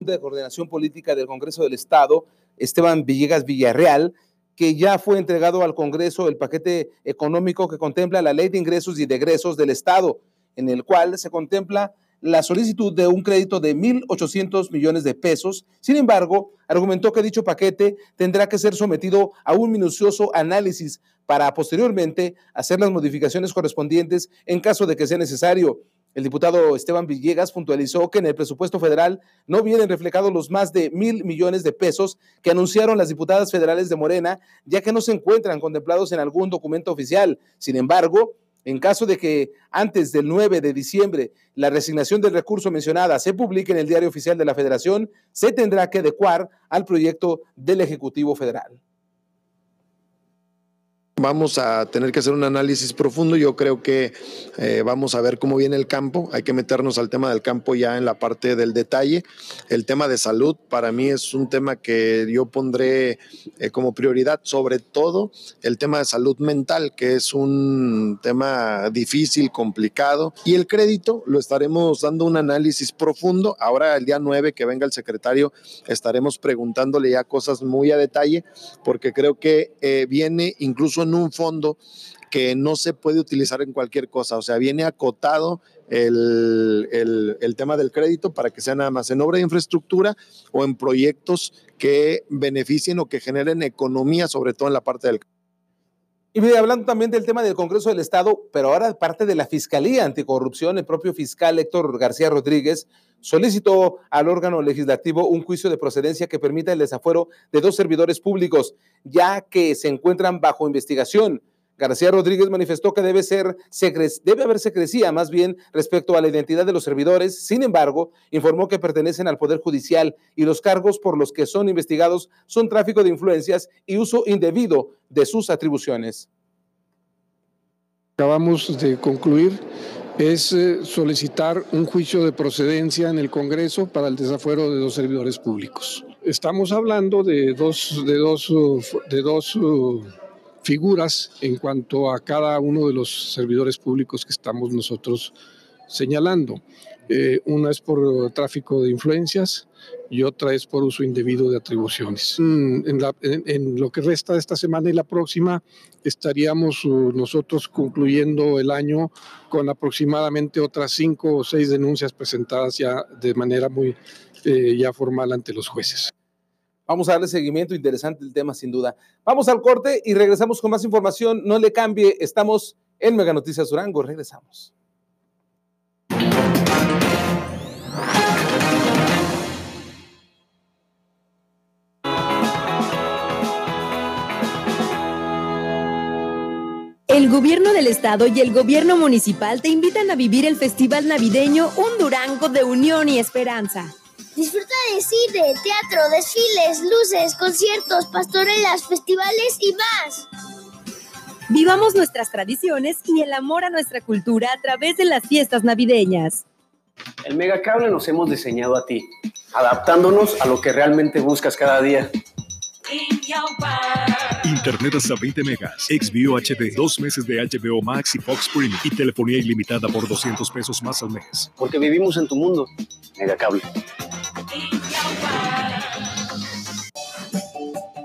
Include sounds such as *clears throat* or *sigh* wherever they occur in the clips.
de Coordinación Política del Congreso del Estado, Esteban Villegas Villarreal, que ya fue entregado al Congreso el paquete económico que contempla la Ley de Ingresos y Degresos del Estado, en el cual se contempla la solicitud de un crédito de 1.800 millones de pesos. Sin embargo, argumentó que dicho paquete tendrá que ser sometido a un minucioso análisis para posteriormente hacer las modificaciones correspondientes en caso de que sea necesario. El diputado Esteban Villegas puntualizó que en el presupuesto federal no vienen reflejados los más de mil millones de pesos que anunciaron las diputadas federales de Morena, ya que no se encuentran contemplados en algún documento oficial. Sin embargo, en caso de que antes del 9 de diciembre la resignación del recurso mencionada se publique en el Diario Oficial de la Federación, se tendrá que adecuar al proyecto del Ejecutivo Federal. Vamos a tener que hacer un análisis profundo. Yo creo que eh, vamos a ver cómo viene el campo. Hay que meternos al tema del campo ya en la parte del detalle. El tema de salud para mí es un tema que yo pondré eh, como prioridad, sobre todo el tema de salud mental, que es un tema difícil, complicado. Y el crédito lo estaremos dando un análisis profundo. Ahora el día 9 que venga el secretario estaremos preguntándole ya cosas muy a detalle, porque creo que eh, viene incluso en un fondo que no se puede utilizar en cualquier cosa, o sea, viene acotado el, el, tema del crédito para que sea nada más en obra de infraestructura o en proyectos que beneficien o que generen economía, sobre todo en la parte del y hablando también del tema del Congreso del Estado, pero ahora parte de la Fiscalía Anticorrupción, el propio fiscal Héctor García Rodríguez solicitó al órgano legislativo un juicio de procedencia que permita el desafuero de dos servidores públicos, ya que se encuentran bajo investigación. García Rodríguez manifestó que debe, ser, debe haber más bien respecto a la identidad de los servidores. Sin embargo, informó que pertenecen al Poder Judicial y los cargos por los que son investigados son tráfico de influencias y uso indebido de sus atribuciones. Acabamos de concluir es eh, solicitar un juicio de procedencia en el Congreso para el desafuero de dos servidores públicos. Estamos hablando de dos, de dos, de dos figuras en cuanto a cada uno de los servidores públicos que estamos nosotros señalando. Eh, una es por tráfico de influencias y otra es por uso indebido de atribuciones. Mm, en, lo que resta de esta semana y la próxima estaríamos uh, nosotros concluyendo el año con aproximadamente otras cinco o seis denuncias presentadas ya de manera muy eh, ya formal ante los jueces. Vamos a darle seguimiento, interesante el tema sin duda. Vamos al corte y regresamos con más información. No le cambie, estamos en Mega Noticias Durango, regresamos. El gobierno del estado y el gobierno municipal te invitan a vivir el festival navideño Un Durango de Unión y Esperanza. Disfruta de cine, teatro, desfiles, luces, conciertos, pastorelas, festivales y más. Vivamos nuestras tradiciones y el amor a nuestra cultura a través de las fiestas navideñas. El Megacable nos hemos diseñado a ti, adaptándonos a lo que realmente buscas cada día. Internet hasta 20 megas, XView HD, dos meses de HBO Max y Fox Premium y telefonía ilimitada por 200 pesos más al mes. Porque vivimos en tu mundo, Megacable.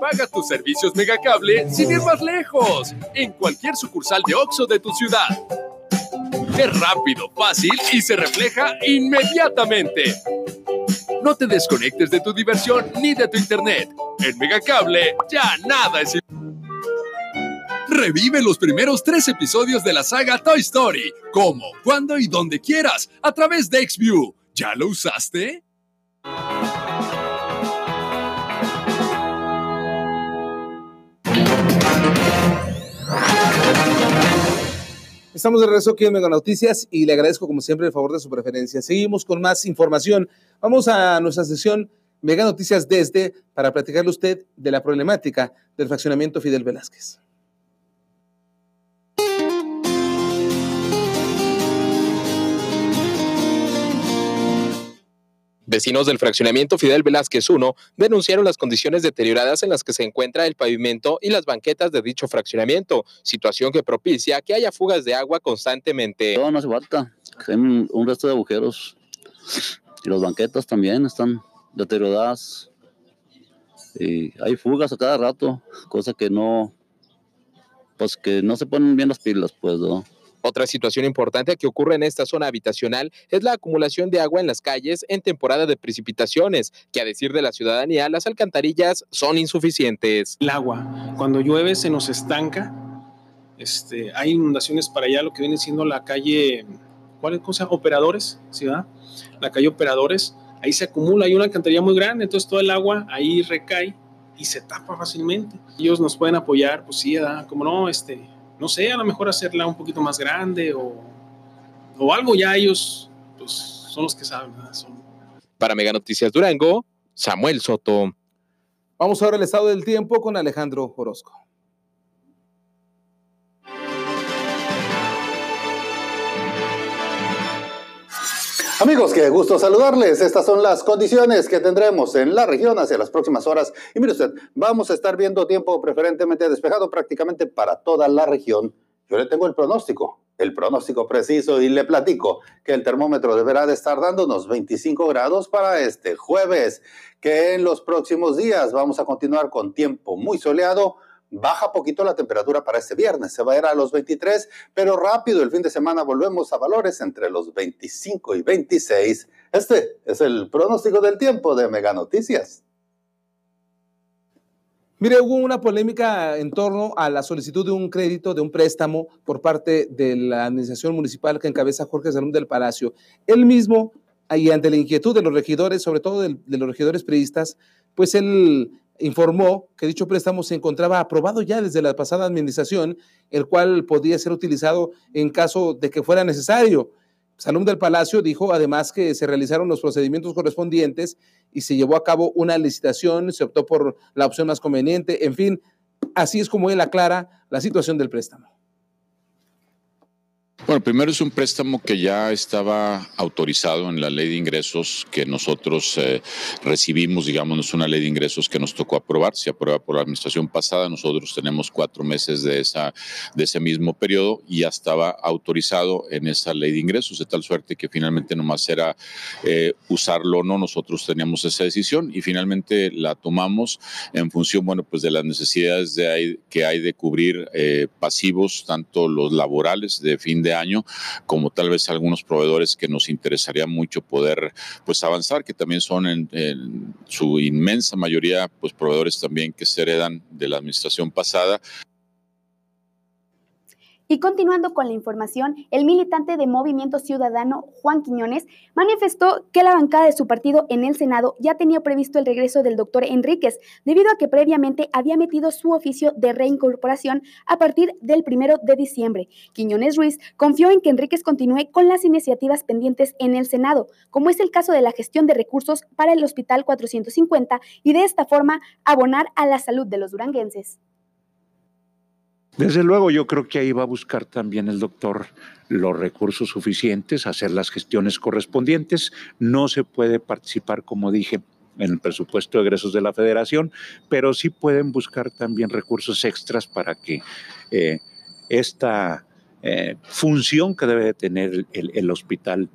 Paga tus servicios Megacable sin ir más lejos, en cualquier sucursal de OXO de tu ciudad. Es rápido, fácil y se refleja inmediatamente. No te desconectes de tu diversión ni de tu internet. En Megacable ya nada es Revive los primeros tres episodios de la saga Toy Story, como, cuando y donde quieras, a través de XView. ¿Ya lo usaste? Estamos de regreso aquí en Mega Noticias y le agradezco como siempre el favor de su preferencia. Seguimos con más información. Vamos a nuestra sesión Mega Noticias desde para platicarle usted de la problemática del fraccionamiento Fidel Velázquez. Vecinos del fraccionamiento Fidel Velázquez 1 denunciaron las condiciones deterioradas en las que se encuentra el pavimento y las banquetas de dicho fraccionamiento, situación que propicia que haya fugas de agua constantemente. No, no hace falta. Hay un resto de agujeros y las banquetas también están deterioradas. Y hay fugas a cada rato, cosa que no, pues que no se ponen bien las pilas, pues, ¿no? Otra situación importante que ocurre en esta zona habitacional es la acumulación de agua en las calles en temporada de precipitaciones, que a decir de la ciudadanía, las alcantarillas son insuficientes. El agua, cuando llueve se nos estanca, este, hay inundaciones para allá, lo que viene siendo la calle, ¿cuál es cosa? Operadores, ¿ciudad? La calle Operadores, ahí se acumula, hay una alcantarilla muy grande, entonces todo el agua ahí recae y se tapa fácilmente. Ellos nos pueden apoyar, pues sí, como no, este, no sé, a lo mejor hacerla un poquito más grande o, o algo, ya ellos pues, son los que saben. Para Mega Noticias Durango, Samuel Soto. Vamos ahora al estado del tiempo con Alejandro Orozco. Amigos, qué gusto saludarles. Estas son las condiciones que tendremos en la región hacia las próximas horas. Y mire usted, vamos a estar viendo tiempo preferentemente despejado prácticamente para toda la región. Yo le tengo el pronóstico, el pronóstico preciso y le platico que el termómetro deberá de estar dando unos 25 grados para este jueves, que en los próximos días vamos a continuar con tiempo muy soleado Baja poquito la temperatura para este viernes, se va a ir a los 23, pero rápido el fin de semana volvemos a valores entre los 25 y 26. Este es el pronóstico del tiempo de Mega Noticias. Mire, hubo una polémica en torno a la solicitud de un crédito, de un préstamo por parte de la administración municipal que encabeza Jorge Salón del Palacio. Él mismo, y ante la inquietud de los regidores, sobre todo de, de los regidores priistas, pues él informó que dicho préstamo se encontraba aprobado ya desde la pasada administración, el cual podía ser utilizado en caso de que fuera necesario. Salón del Palacio dijo además que se realizaron los procedimientos correspondientes y se llevó a cabo una licitación, se optó por la opción más conveniente, en fin, así es como él aclara la situación del préstamo. Bueno, primero es un préstamo que ya estaba autorizado en la ley de ingresos que nosotros eh, recibimos, digamos, es una ley de ingresos que nos tocó aprobar, se aprueba por la administración pasada, nosotros tenemos cuatro meses de, esa, de ese mismo periodo y ya estaba autorizado en esa ley de ingresos, de tal suerte que finalmente nomás era eh, usarlo o no, nosotros teníamos esa decisión y finalmente la tomamos en función, bueno, pues de las necesidades de que hay de cubrir eh, pasivos, tanto los laborales de fin de año, como tal vez algunos proveedores que nos interesaría mucho poder pues avanzar, que también son en, en su inmensa mayoría pues proveedores también que se heredan de la administración pasada. Y continuando con la información, el militante de Movimiento Ciudadano, Juan Quiñones, manifestó que la bancada de su partido en el Senado ya tenía previsto el regreso del doctor Enríquez, debido a que previamente había metido su oficio de reincorporación a partir del primero de diciembre. Quiñones Ruiz confió en que Enríquez continúe con las iniciativas pendientes en el Senado, como es el caso de la gestión de recursos para el Hospital 450 y de esta forma abonar a la salud de los duranguenses. Desde luego, yo creo que ahí va a buscar también el doctor los recursos suficientes, hacer las gestiones correspondientes. No se puede participar, como dije, en el presupuesto de egresos de la federación, pero sí pueden buscar también recursos extras para que eh, esta eh, función que debe tener el, hospital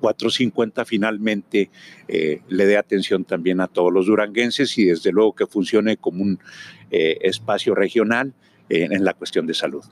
450 finalmente eh, le dé atención también a todos los duranguenses y desde luego que funcione como un espacio regional en, la cuestión de salud.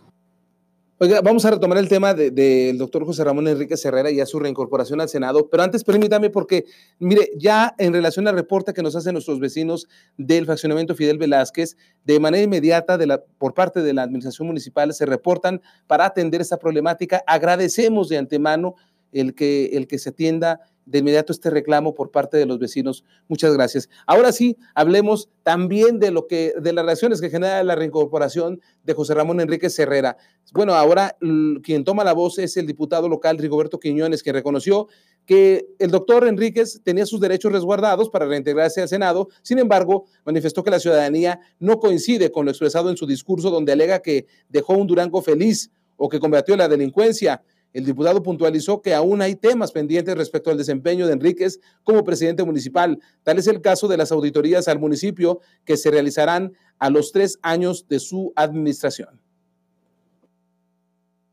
Oiga, vamos a retomar el tema del doctor José Ramón Enrique Herrera y a su reincorporación al Senado, pero antes permítame porque, mire, ya en relación al reporte que nos hacen nuestros vecinos del fraccionamiento Fidel Velázquez, de manera inmediata por parte de la administración municipal se reportan para atender esta problemática. Agradecemos de antemano el que, el que se atienda de inmediato este reclamo por parte de los vecinos. Muchas gracias. Ahora sí, hablemos también de lo que, de las reacciones que genera la reincorporación de José Ramón Enrique Herrera. Bueno, ahora quien toma la voz es el diputado local Rigoberto Quiñones, que reconoció que el doctor Enríquez tenía sus derechos resguardados para reintegrarse al Senado, sin embargo, manifestó que la ciudadanía no coincide con lo expresado en su discurso donde alega que dejó un Durango feliz o que combatió la delincuencia. El diputado puntualizó que aún hay temas pendientes respecto al desempeño de Enríquez como presidente municipal. Tal es el caso de las auditorías al municipio que se realizarán a los tres años de su administración.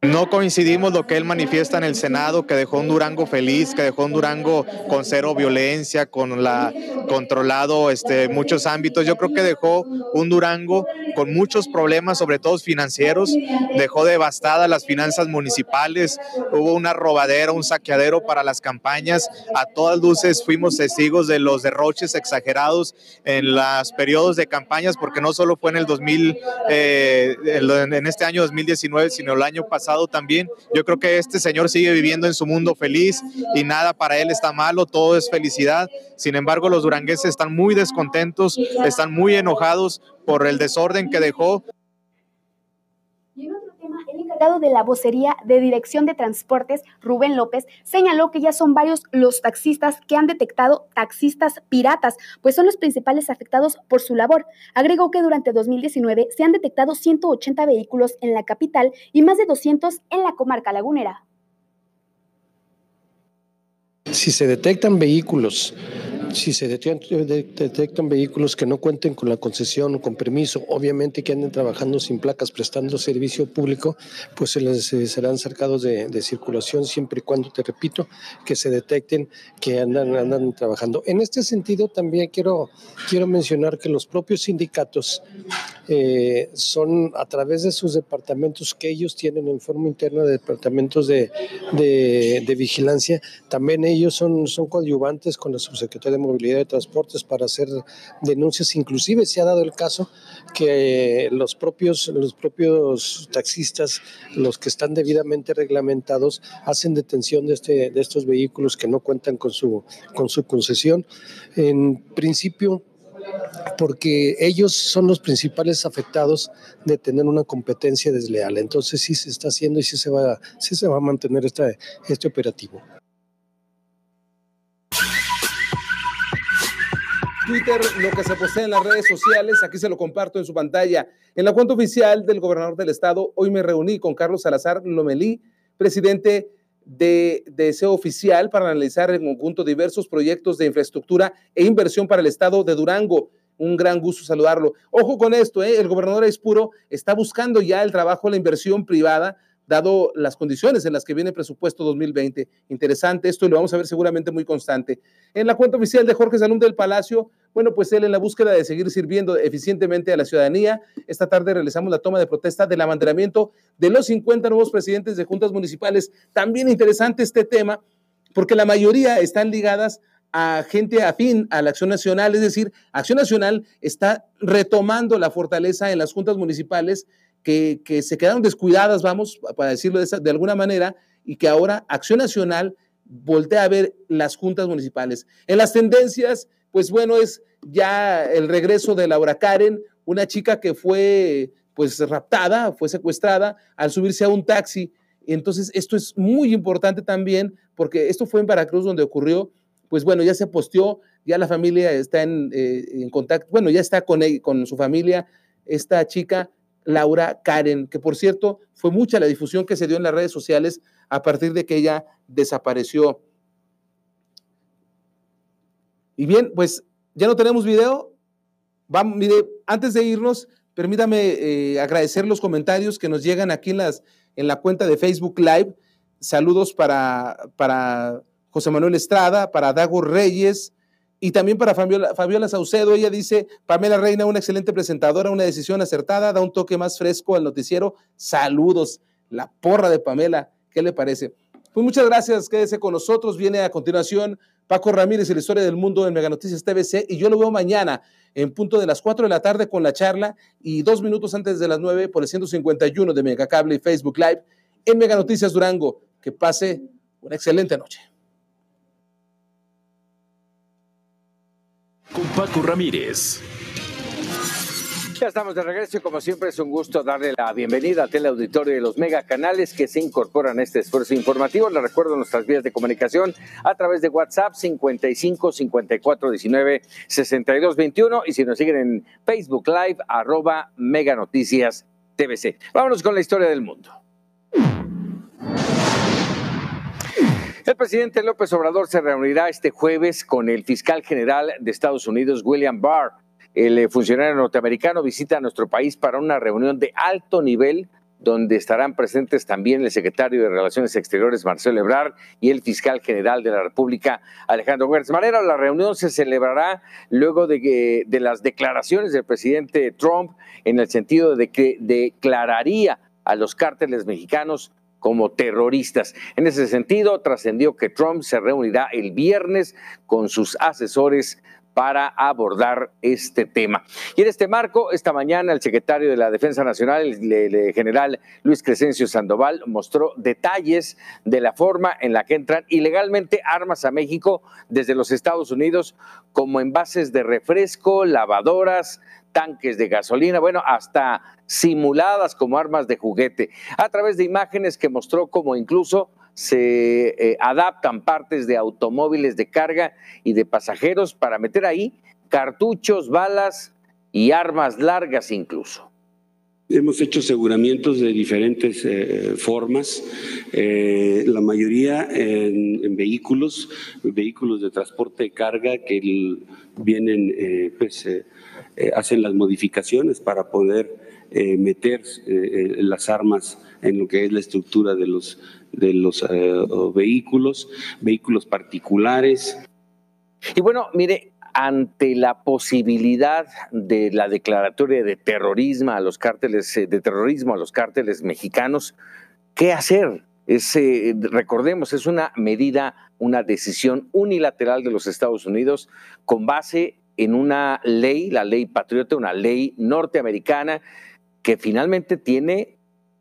No coincidimos lo que él manifiesta en el Senado, que dejó un Durango feliz, que dejó un Durango con cero violencia, con la controlado este, muchos ámbitos. Yo creo que dejó un Durango con muchos problemas, sobre todo financieros. Dejó devastadas las finanzas municipales. Hubo una robadera, un saqueadero para las campañas. A todas luces fuimos testigos de los derroches exagerados en los periodos de campañas, porque no solo fue en el 2000, eh, en este año 2019, sino el año pasado también. Yo creo que este señor sigue viviendo en su mundo feliz y nada para él está malo, todo es felicidad. Sin embargo, los durangueses están muy descontentos, están muy enojados por el desorden que dejó de la vocería de Dirección de Transportes, Rubén López, señaló que ya son varios los taxistas que han detectado taxistas piratas, pues son los principales afectados por su labor. Agregó que durante 2019 se han detectado 180 vehículos en la capital y más de 200 en la comarca lagunera. Si se detectan vehículos si se detectan vehículos que no cuenten con la concesión o con permiso, obviamente que anden trabajando sin placas prestando servicio público, pues se les serán cercados de, circulación siempre y cuando, te repito, que se detecten que andan, trabajando. En este sentido, también quiero, quiero mencionar que los propios sindicatos eh, son a través de sus departamentos que ellos tienen en forma interna de departamentos de, de, vigilancia, también ellos son, son coadyuvantes con la subsecretaria de Movilidad de Transportes para hacer denuncias. Inclusive se ha dado el caso que los propios, los propios taxistas, los que están debidamente reglamentados, hacen detención de, este, de estos vehículos que no cuentan con su, con su concesión. En principio, porque ellos son los principales afectados de tener una competencia desleal. Entonces sí se está haciendo y sí se va, sí se va a mantener este, este operativo. Twitter, lo que se posee en las redes sociales, aquí se lo comparto en su pantalla. En la cuenta oficial del gobernador del estado, hoy me reuní con Carlos Salazar Lomelí, presidente de, de Oficial, para analizar en conjunto diversos proyectos de infraestructura e inversión para el estado de Durango. Un gran gusto saludarlo. Ojo con esto, ¿eh? el gobernador Aispuro está buscando ya el trabajo, la inversión privada dado las condiciones en las que viene el presupuesto 2020. Interesante esto y lo vamos a ver seguramente muy constante. En la cuenta oficial de Jorge Salum del Palacio, bueno, pues él en la búsqueda de seguir sirviendo eficientemente a la ciudadanía, esta tarde realizamos la toma de protesta del amanderamiento de los 50 nuevos presidentes de juntas municipales. También interesante este tema, porque la mayoría están ligadas a gente afín a la Acción Nacional, es decir, Acción Nacional está retomando la fortaleza en las juntas municipales que, se quedaron descuidadas, vamos, para decirlo de, de alguna manera, y que ahora Acción Nacional voltea a ver las juntas municipales. En las tendencias, pues bueno, es ya el regreso de Laura Karen, una chica que fue pues raptada, fue secuestrada al subirse a un taxi. Entonces, esto es muy importante también porque esto fue en Veracruz donde ocurrió, pues bueno, ya se posteó, ya la familia está en, eh, contacto, bueno, ya está con, con su familia, esta chica Laura Karen, que por cierto fue mucha la difusión que se dio en las redes sociales a partir de que ella desapareció. Y bien, pues ya no tenemos video. Mire, antes de irnos, permítame eh, agradecer los comentarios que nos llegan aquí en, las, en la cuenta de Facebook Live. Saludos para, para José Manuel Estrada, para Dago Reyes, y también para Fabiola, Saucedo, ella dice, Pamela Reina, una excelente presentadora, una decisión acertada, da un toque más fresco al noticiero. Saludos, la porra de Pamela, ¿qué le parece? Pues muchas gracias, quédese con nosotros. Viene a continuación Paco Ramírez y la historia del mundo en Mega Noticias TVC y yo lo veo mañana en punto de las 4 de la tarde con la charla y dos minutos antes de las 9 por el 151 de Megacable y Facebook Live en Mega Noticias Durango. Que pase una excelente noche. con Paco Ramírez. Ya estamos de regreso y como siempre es un gusto darle la bienvenida al teleauditorio de los mega canales que se incorporan a este esfuerzo informativo. Les recuerdo nuestras vías de comunicación a través de WhatsApp 55 54 19 62 21 y si nos siguen en Facebook Live arroba Mega Noticias TVC. Vámonos con la historia del mundo. El presidente López Obrador se reunirá este jueves con el fiscal general de Estados Unidos, William Barr. El eh, funcionario norteamericano visita nuestro país para una reunión de alto nivel donde estarán presentes también el secretario de Relaciones Exteriores, Marcelo Ebrard, y el fiscal general de la República, Alejandro Huerta Manera. La reunión se celebrará luego de, de las declaraciones del presidente Trump en el sentido de que declararía a los cárteles mexicanos como terroristas. En ese sentido, trascendió que Trump se reunirá el viernes con sus asesores para abordar este tema. Y en este marco, esta mañana el secretario de la Defensa Nacional, el, general Luis Crescencio Sandoval, mostró detalles de la forma en la que entran ilegalmente armas a México desde los Estados Unidos, como envases de refresco, lavadoras, tanques de gasolina, bueno, hasta simuladas como armas de juguete, a través de imágenes que mostró como incluso se eh, adaptan partes de automóviles de carga y de pasajeros para meter ahí cartuchos, balas y armas largas incluso. Hemos hecho aseguramientos de diferentes eh, formas, eh, la mayoría en, vehículos, vehículos de transporte de carga que vienen, pues, hacen las modificaciones para poder meter las armas en lo que es la estructura de los de los eh, vehículos, vehículos particulares. Y bueno, mire, ante la posibilidad de la declaratoria de terrorismo a los cárteles eh, de terrorismo a los cárteles mexicanos, ¿qué hacer? Eh, recordemos, es una medida, una decisión unilateral de los Estados Unidos con base en una ley, la ley patriota, una ley norteamericana que finalmente tiene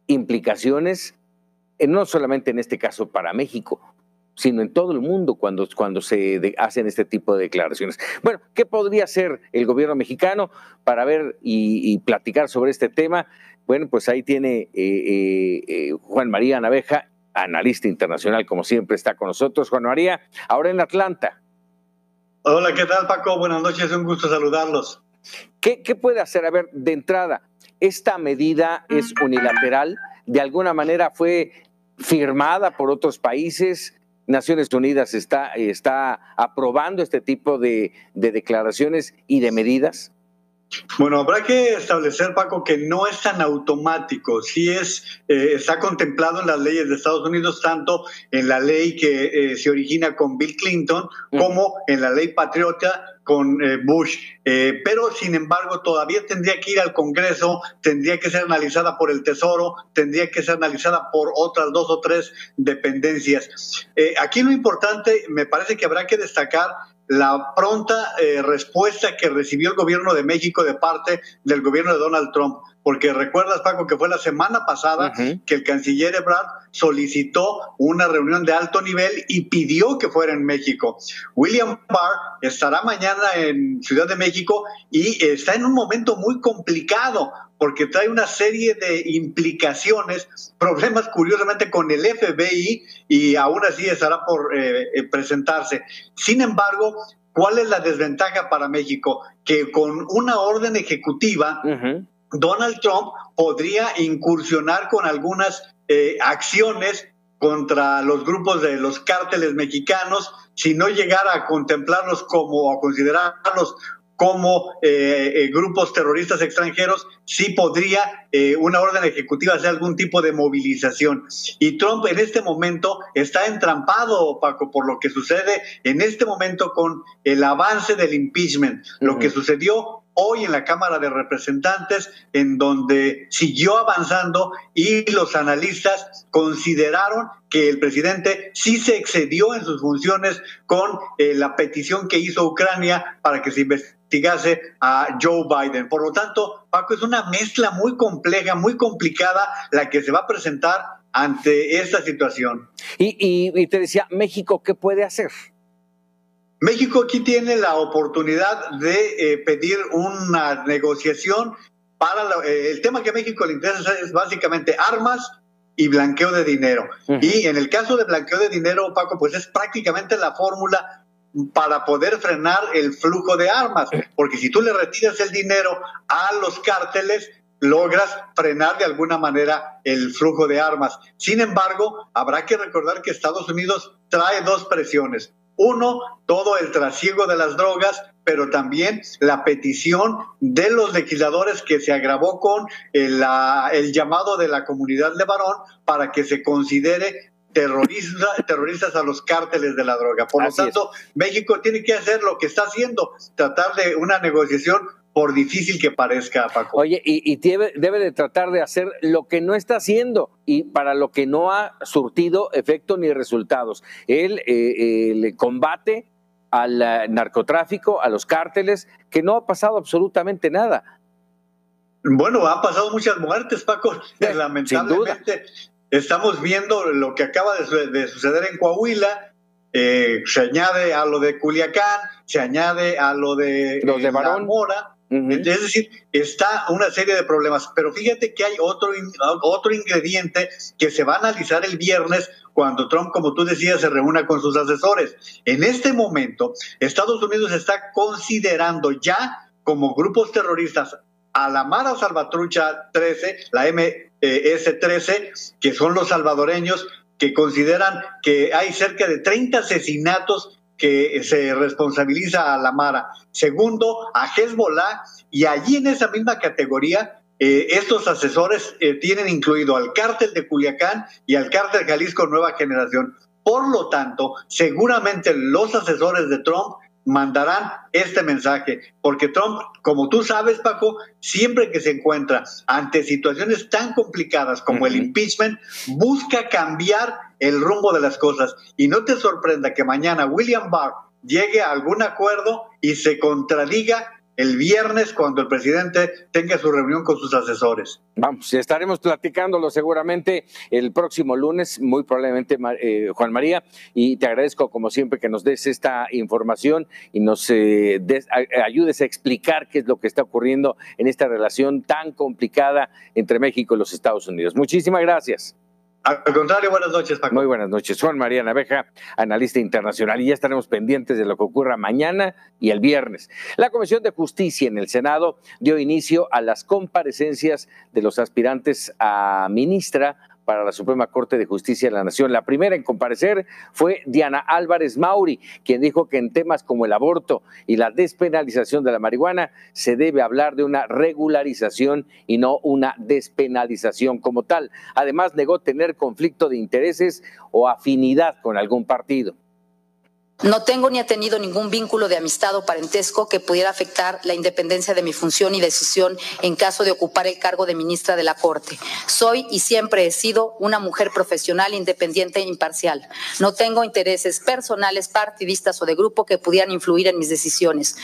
implicaciones no solamente en este caso para México, sino en todo el mundo cuando, cuando se hacen este tipo de declaraciones. Bueno, ¿qué podría hacer el gobierno mexicano para ver y, platicar sobre este tema? Bueno, pues ahí tiene eh, eh, Juan María Naveja, analista internacional, como siempre está con nosotros. Juan María, ahora en Atlanta. Hola, ¿qué tal Paco? Buenas noches, un gusto saludarlos. ¿Qué, qué puede hacer? A ver, de entrada, ¿esta medida es unilateral? ¿De alguna manera fue firmada por otros países. Naciones Unidas está, está aprobando este tipo de, declaraciones y de medidas. Bueno, habrá que establecer, Paco, que no es tan automático. Sí es, eh, está contemplado en las leyes de Estados Unidos, tanto en la ley que eh, se origina con Bill Clinton como en la ley patriota con eh, Bush, eh, pero sin embargo todavía tendría que ir al Congreso, tendría que ser analizada por el Tesoro, tendría que ser analizada por otras dos o tres dependencias. Eh, aquí lo importante, me parece que habrá que destacar la pronta respuesta que recibió el gobierno de México de parte del gobierno de Donald Trump porque recuerdas, Paco, que fue la semana pasada que el canciller Ebrard solicitó una reunión de alto nivel y pidió que fuera en México. William Barr estará mañana en Ciudad de México y está en un momento muy complicado porque trae una serie de implicaciones, problemas curiosamente con el FBI y aún así estará por eh, eh, presentarse. Sin embargo, ¿cuál es la desventaja para México? Que con una orden ejecutiva, Donald Trump podría incursionar con algunas eh, acciones contra los grupos de los cárteles mexicanos si no llegara a contemplarlos como a considerarlos como eh, eh, grupos terroristas extranjeros, sí podría una orden ejecutiva hacer algún tipo de movilización. Y Trump en este momento está entrampado, Paco, por lo que sucede en este momento con el avance del impeachment. Lo que sucedió hoy en la Cámara de Representantes, en donde siguió avanzando y los analistas consideraron que el presidente sí se excedió en sus funciones con eh, la petición que hizo Ucrania para que se investigase a Joe Biden. Por lo tanto, Paco, es una mezcla muy compleja, muy complicada la que se va a presentar ante esta situación. Y, y te decía, México, ¿qué puede hacer? México aquí tiene la oportunidad de eh, pedir una negociación para eh, el tema que a México le interesa es básicamente armas y blanqueo de dinero. Y en el caso de blanqueo de dinero, Paco, pues es prácticamente la fórmula para poder frenar el flujo de armas, porque si tú le retiras el dinero a los cárteles, logras frenar de alguna manera el flujo de armas. Sin embargo, habrá que recordar que Estados Unidos trae dos presiones. Uno, todo el trasiego de las drogas, pero también la petición de los legisladores que se agravó con el, el llamado de la comunidad de varón para que se considere terrorista, terroristas a los cárteles de la droga. Por lo tanto, México tiene que hacer lo que está haciendo, tratar de una negociación por difícil que parezca, Paco. Oye, y, debe, debe, de tratar de hacer lo que no está haciendo y para lo que no ha surtido efecto ni resultados. Él eh, eh, combate al eh, narcotráfico, a los cárteles, que no ha pasado absolutamente nada. Bueno, han pasado muchas muertes, Paco. *laughs* Lamentablemente estamos viendo lo que acaba de, suceder en Coahuila. se añade a lo de Culiacán, se añade a lo de, los de Barón. Mora es decir, está una serie de problemas, pero fíjate que hay otro, otro ingrediente que se va a analizar el viernes cuando Trump, como tú decías, se reúna con sus asesores. En este momento, Estados Unidos está considerando ya como grupos terroristas a la Mara Salvatrucha 13, la MS-13, que son los salvadoreños, que consideran que hay cerca de 30 asesinatos que se responsabiliza a la Mara. Segundo, a Hezbollah. Y allí en esa misma categoría, eh, estos asesores eh, tienen incluido al cártel de Culiacán y al cártel Jalisco Nueva Generación. Por lo tanto, seguramente los asesores de Trump mandarán este mensaje, porque Trump, como tú sabes, Paco, siempre que se encuentra ante situaciones tan complicadas como el impeachment, busca cambiar el rumbo de las cosas. Y no te sorprenda que mañana William Barr llegue a algún acuerdo y se contradiga el viernes cuando el presidente tenga su reunión con sus asesores. Vamos, estaremos platicándolo seguramente el próximo lunes, muy probablemente eh, Juan María, y te agradezco como siempre que nos des esta información y nos eh, ayudes a explicar qué es lo que está ocurriendo en esta relación tan complicada entre México y los Estados Unidos. Muchísimas gracias. Al contrario, buenas noches, Paco. Muy buenas noches. Juan María Naveja, analista internacional, y ya estaremos pendientes de lo que ocurra mañana y el viernes. La Comisión de Justicia en el Senado dio inicio a las comparecencias de los aspirantes a ministra para la Suprema Corte de Justicia de la Nación. La primera en comparecer fue Diana Álvarez Mauri, quien dijo que en temas como el aborto y la despenalización de la marihuana se debe hablar de una regularización y no una despenalización como tal. Además, negó tener conflicto de intereses o afinidad con algún partido. No tengo ni he tenido ningún vínculo de amistad o parentesco que pudiera afectar la independencia de mi función y decisión en caso de ocupar el cargo de ministra de la Corte. Soy y siempre he sido una mujer profesional, independiente e imparcial. No tengo intereses personales, partidistas o de grupo que pudieran influir en mis decisiones.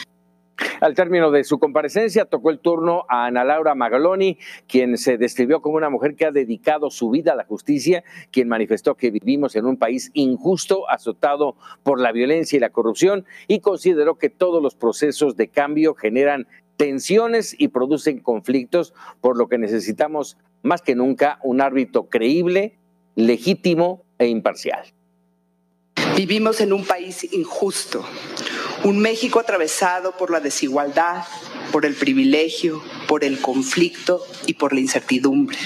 Al término de su comparecencia, tocó el turno a Ana Laura Magaloni, quien se describió como una mujer que ha dedicado su vida a la justicia, quien manifestó que vivimos en un país injusto, azotado por la violencia y la corrupción, y consideró que todos los procesos de cambio generan tensiones y producen conflictos, por lo que necesitamos más que nunca un árbitro creíble, legítimo e imparcial. Vivimos en un país injusto, un México atravesado por la desigualdad, por el privilegio, por el conflicto y por la incertidumbre,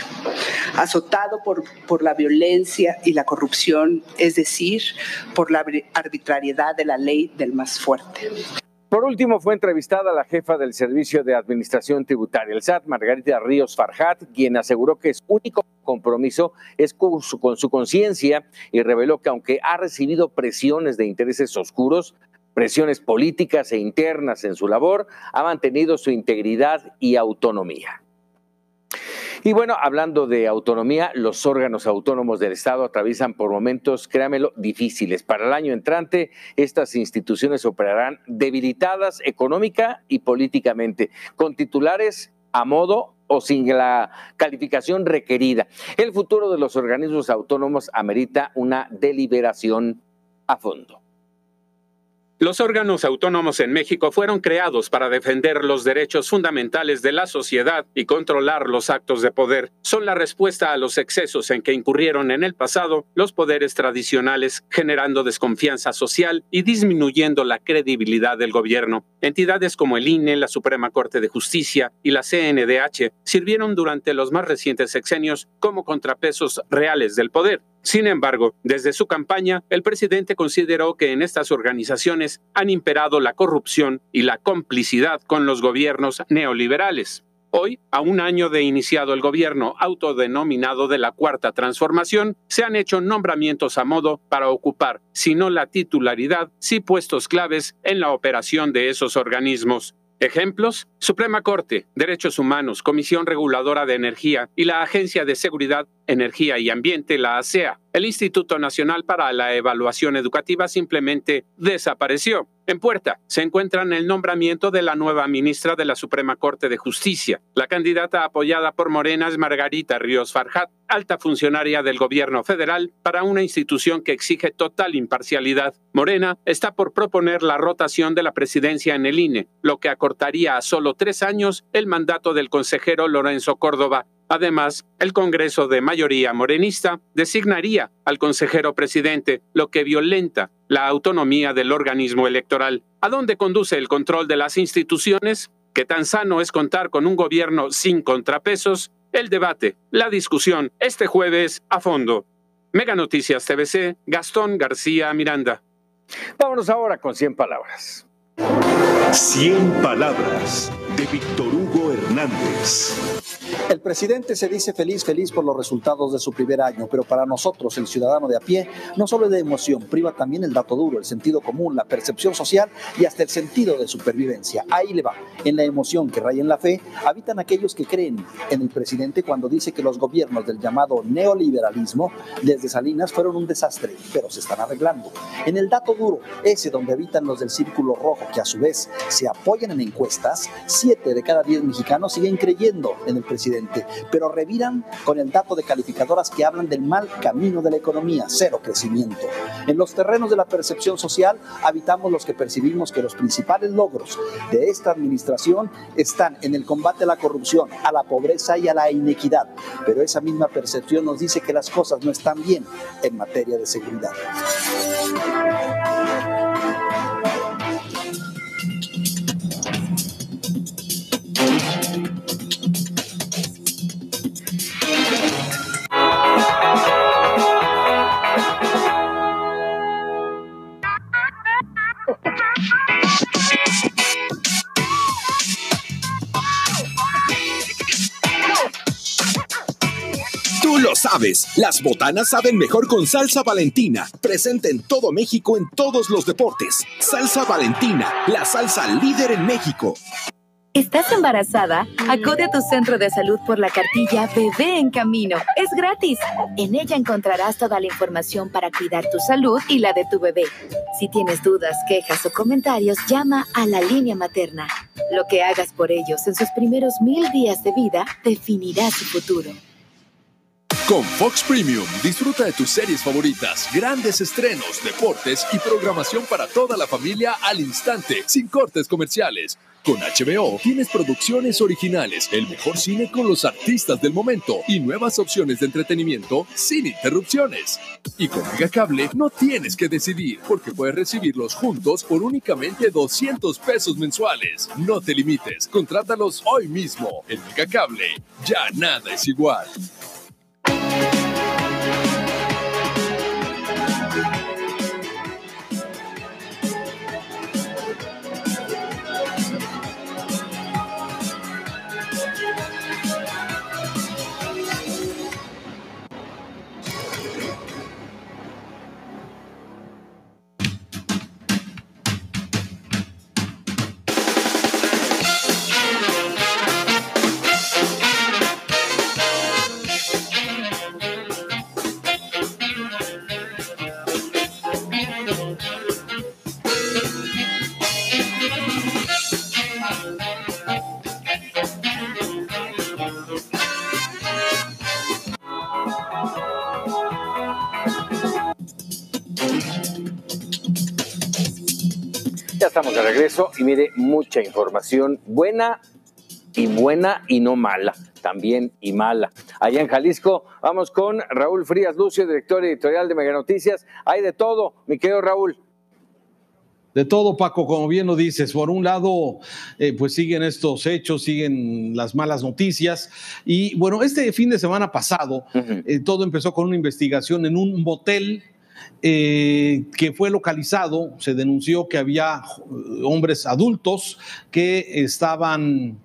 azotado por, por la violencia y la corrupción, es decir, por la arbitrariedad de la ley del más fuerte. Por último, fue entrevistada la jefa del Servicio de Administración Tributaria, el SAT, Margarita Ríos Farhat, quien aseguró que su único compromiso es con su conciencia y reveló que aunque ha recibido presiones de intereses oscuros, presiones políticas e internas en su labor, ha mantenido su integridad y autonomía. Y bueno, hablando de autonomía, los órganos autónomos del Estado atraviesan por momentos, créamelo, difíciles. Para el año entrante, estas instituciones operarán debilitadas económica y políticamente, con titulares a modo o sin la calificación requerida. El futuro de los organismos autónomos amerita una deliberación a fondo. Los órganos autónomos en México fueron creados para defender los derechos fundamentales de la sociedad y controlar los actos de poder. Son la respuesta a los excesos en que incurrieron en el pasado los poderes tradicionales, generando desconfianza social y disminuyendo la credibilidad del gobierno. Entidades como el INE, la Suprema Corte de Justicia y la CNDH sirvieron durante los más recientes sexenios como contrapesos reales del poder Sin embargo, desde su campaña, el presidente consideró que en estas organizaciones han imperado la corrupción y la complicidad con los gobiernos neoliberales. Hoy, a un año de iniciado el gobierno autodenominado de la Cuarta Transformación, se han hecho nombramientos a modo para ocupar, si no la titularidad, sí puestos claves en la operación de esos organismos. Ejemplos, Suprema Corte, Derechos Humanos, Comisión Reguladora de Energía y la Agencia de Seguridad, Energía y Ambiente, la ASEA. El Instituto Nacional para la Evaluación Educativa simplemente desapareció. En puerta se encuentra el nombramiento de la nueva ministra de la Suprema Corte de Justicia. La candidata apoyada por Morena es Margarita Ríos Farjat, alta funcionaria del gobierno federal para una institución que exige total imparcialidad. Morena está por proponer la rotación de la presidencia en el INE, lo que acortaría a solo tres años el mandato del consejero Lorenzo Córdoba. Además, el Congreso de mayoría morenista designaría al consejero presidente, lo que violenta la autonomía del organismo electoral. ¿A dónde conduce el control de las instituciones? ¿Qué tan sano es contar con un gobierno sin contrapesos? El debate, la discusión, este jueves a fondo. Mega Noticias TVC, Gastón García Miranda. Vámonos ahora con 100 palabras. 100 palabras de Víctor Hugo Hernández. El presidente se dice feliz, feliz por los resultados de su primer año, pero para nosotros, el ciudadano de a pie, no solo es de emoción, priva también el dato duro, el sentido común, la percepción social y hasta el sentido de supervivencia. Ahí le va. En la emoción que raya en la fe, habitan aquellos que creen en el presidente cuando dice que los gobiernos del llamado neoliberalismo desde Salinas fueron un desastre, pero se están arreglando. En el dato duro, ese donde habitan los del círculo rojo, que a su vez se apoyan en encuestas, siete de cada diez mexicanos siguen creyendo en el presidente, pero reviran con el dato de calificadoras que hablan del mal camino de la economía, cero crecimiento. En los terrenos de la percepción social habitamos los que percibimos que los principales logros de esta administración están en el combate a la corrupción, a la pobreza y a la inequidad, pero esa misma percepción nos dice que las cosas no están bien en materia de seguridad. Lo sabes, las botanas saben mejor con salsa Valentina. Presente en todo México en todos los deportes. Salsa Valentina, la salsa líder en México. ¿Estás embarazada? Acude a tu centro de salud por la cartilla Bebé en Camino. Es gratis. En ella encontrarás toda la información para cuidar tu salud y la de tu bebé. Si tienes dudas, quejas o comentarios, llama a la línea materna. Lo que hagas por ellos en sus primeros mil días de vida definirá su futuro. Con Fox Premium disfruta de tus series favoritas, grandes estrenos, deportes y programación para toda la familia al instante, sin cortes comerciales. Con HBO tienes producciones originales, el mejor cine con los artistas del momento y nuevas opciones de entretenimiento sin interrupciones. Y con Megacable no tienes que decidir porque puedes recibirlos juntos por únicamente 200 pesos mensuales. No te limites, contrátalos hoy mismo. En Megacable ya nada es igual. Ya estamos de regreso y mire, mucha información buena y buena y no mala, también y mala. Allá en Jalisco, vamos con Raúl Frías Lucio, director editorial de Mega Noticias. Hay de todo, mi querido Raúl. De todo, Paco, como bien lo dices, por un lado, eh, pues siguen estos hechos, siguen las malas noticias. Y bueno, este fin de semana pasado, eh, todo empezó con una investigación en un motel eh, que fue localizado, se denunció que había hombres adultos que estaban,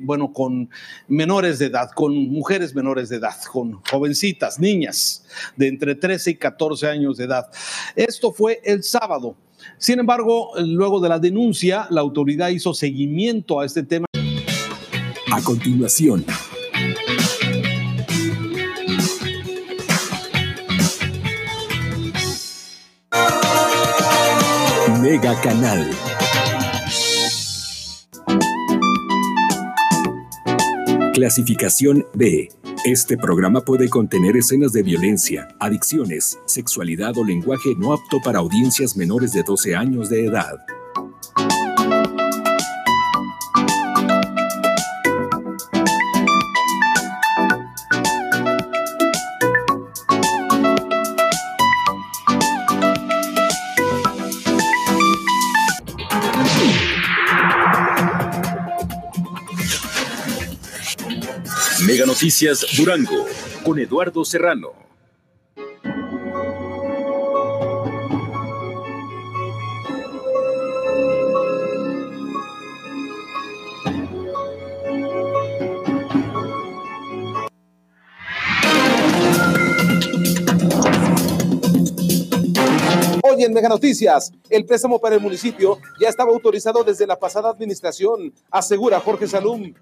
bueno, con menores de edad, con mujeres menores de edad, con jovencitas, niñas de entre 13 y 14 años de edad. Esto fue el sábado. Sin embargo, luego de la denuncia, la autoridad hizo seguimiento a este tema. A continuación. Mega Canal. Clasificación B este programa puede contener escenas de violencia, adicciones, sexualidad o lenguaje no apto para audiencias menores de 12 años de edad. Mega Noticias Durango con Eduardo Serrano. Hoy en Mega Noticias, el préstamo para el municipio ya estaba autorizado desde la pasada administración, asegura Jorge Salum.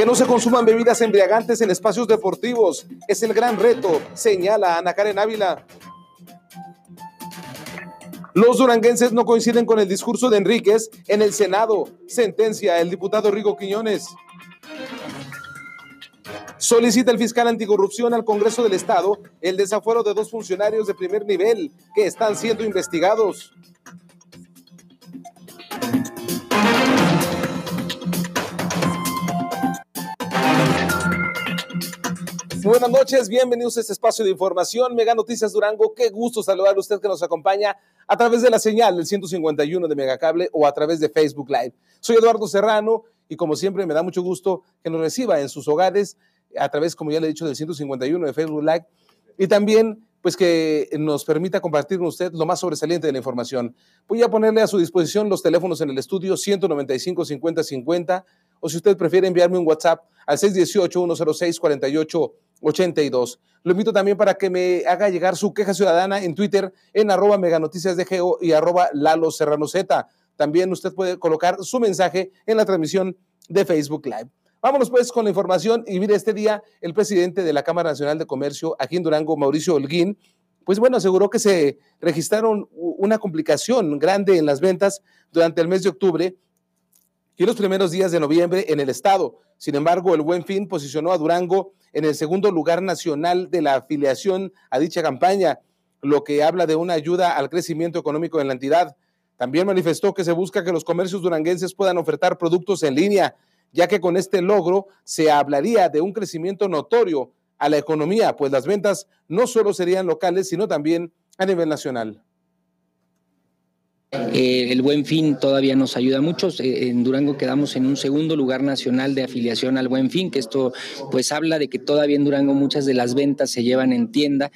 Que no se consuman bebidas embriagantes en espacios deportivos es el gran reto, señala Ana Karen Ávila. Los duranguenses no coinciden con el discurso de Enríquez en el Senado, sentencia el diputado Rigo Quiñones. Solicita el fiscal anticorrupción al Congreso del Estado el desafuero de dos funcionarios de primer nivel que están siendo investigados. Buenas noches, bienvenidos a este espacio de información, Mega Noticias Durango. Qué gusto saludar a usted que nos acompaña a través de la señal del 151 de Megacable o a través de Facebook Live. Soy Eduardo Serrano y como siempre me da mucho gusto que nos reciba en sus hogares a través, como ya le he dicho, del 151 de Facebook Live y también pues que nos permita compartir con usted lo más sobresaliente de la información. Voy a ponerle a su disposición los teléfonos en el estudio 195 50 50 o si usted prefiere enviarme un WhatsApp al 618 106 48 82. Lo invito también para que me haga llegar su queja ciudadana en Twitter en arroba meganoticias de Geo y arroba Lalo Serrano Z. También usted puede colocar su mensaje en la transmisión de Facebook Live. Vámonos pues con la información y mire, este día el presidente de la Cámara Nacional de Comercio aquí en Durango, Mauricio Holguín, pues bueno, aseguró que se registraron una complicación grande en las ventas durante el mes de octubre y los primeros días de noviembre en el estado. Sin embargo, el Buen Fin posicionó a Durango en el segundo lugar nacional de la afiliación a dicha campaña, lo que habla de una ayuda al crecimiento económico en la entidad. También manifestó que se busca que los comercios duranguenses puedan ofertar productos en línea, ya que con este logro se hablaría de un crecimiento notorio a la economía, pues las ventas no solo serían locales, sino también a nivel nacional. Eh, el Buen Fin todavía nos ayuda mucho. Eh, en Durango quedamos en un segundo lugar nacional de afiliación al Buen Fin, que esto pues habla de que todavía en Durango muchas de las ventas se llevan en tienda.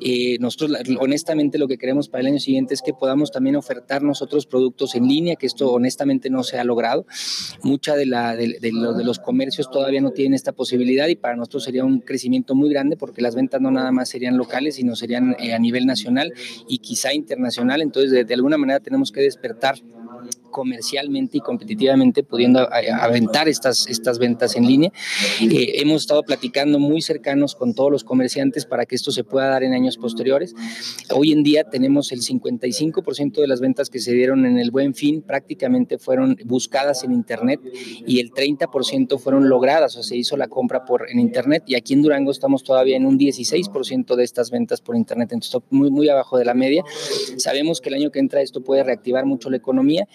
Eh, nosotros honestamente lo que queremos para el año siguiente es que podamos también ofertar nosotros productos en línea, que esto honestamente no se ha logrado. Mucha de, la, de, de, de los comercios todavía no tienen esta posibilidad y para nosotros sería un crecimiento muy grande porque las ventas no nada más serían locales, sino serían a nivel nacional y quizá internacional. Entonces, de, de alguna manera tenemos que despertar comercialmente y competitivamente pudiendo aventar estas, estas ventas en línea. Eh, hemos estado platicando muy cercanos con todos los comerciantes para que esto se pueda dar en años posteriores. Hoy en día tenemos el 55% de las ventas que se dieron en el Buen Fin prácticamente fueron buscadas en Internet y el 30% fueron logradas, o se hizo la compra por, en Internet y aquí en Durango estamos todavía en un 16% de estas ventas por Internet, entonces muy, muy abajo de la media. Sabemos que el año que entra esto puede reactivar mucho la economía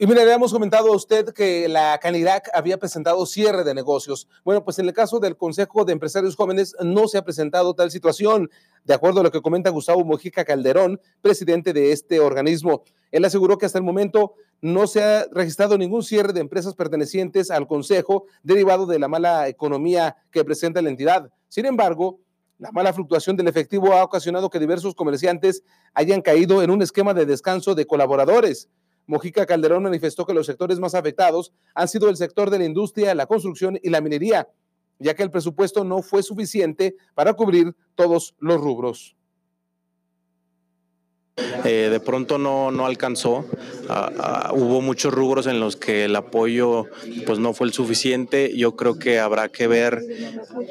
Y mira, le hemos comentado a usted que la Canirac había presentado cierre de negocios. Bueno, pues en el caso del Consejo de Empresarios Jóvenes no se ha presentado tal situación, de acuerdo a lo que comenta Gustavo Mojica Calderón, presidente de este organismo. Él aseguró que hasta el momento no se ha registrado ningún cierre de empresas pertenecientes al Consejo derivado de la mala economía que presenta la entidad. Sin embargo, la mala fluctuación del efectivo ha ocasionado que diversos comerciantes hayan caído en un esquema de descanso de colaboradores. Mojica Calderón manifestó que los sectores más afectados han sido el sector de la industria, la construcción y la minería, ya que el presupuesto no fue suficiente para cubrir todos los rubros. Eh, de pronto no, no alcanzó. Ah, ah, hubo muchos rubros en los que el apoyo pues no fue el suficiente. Yo creo que habrá que ver,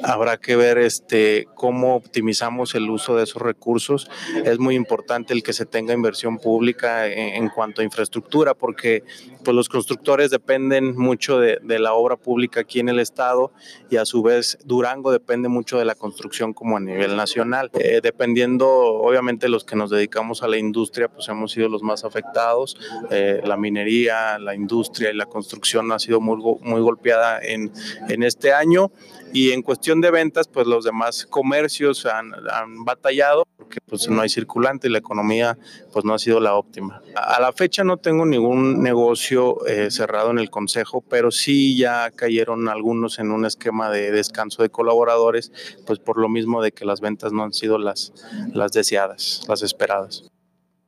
habrá que ver este cómo optimizamos el uso de esos recursos. Es muy importante el que se tenga inversión pública en, cuanto a infraestructura, porque pues los constructores dependen mucho de, la obra pública aquí en el estado y a su vez Durango depende mucho de la construcción como a nivel nacional. Eh, dependiendo, obviamente, los que nos dedicamos a la industria, pues hemos sido los más afectados. Eh, la minería, la industria y la construcción ha sido muy, muy golpeada en, en este año. Y en cuestión de ventas, pues los demás comercios han, han, batallado porque pues no hay circulante y la economía pues no ha sido la óptima. A la fecha no tengo ningún negocio eh, cerrado en el consejo, pero sí ya cayeron algunos en un esquema de descanso de colaboradores, pues por lo mismo de que las ventas no han sido las, las deseadas, las esperadas.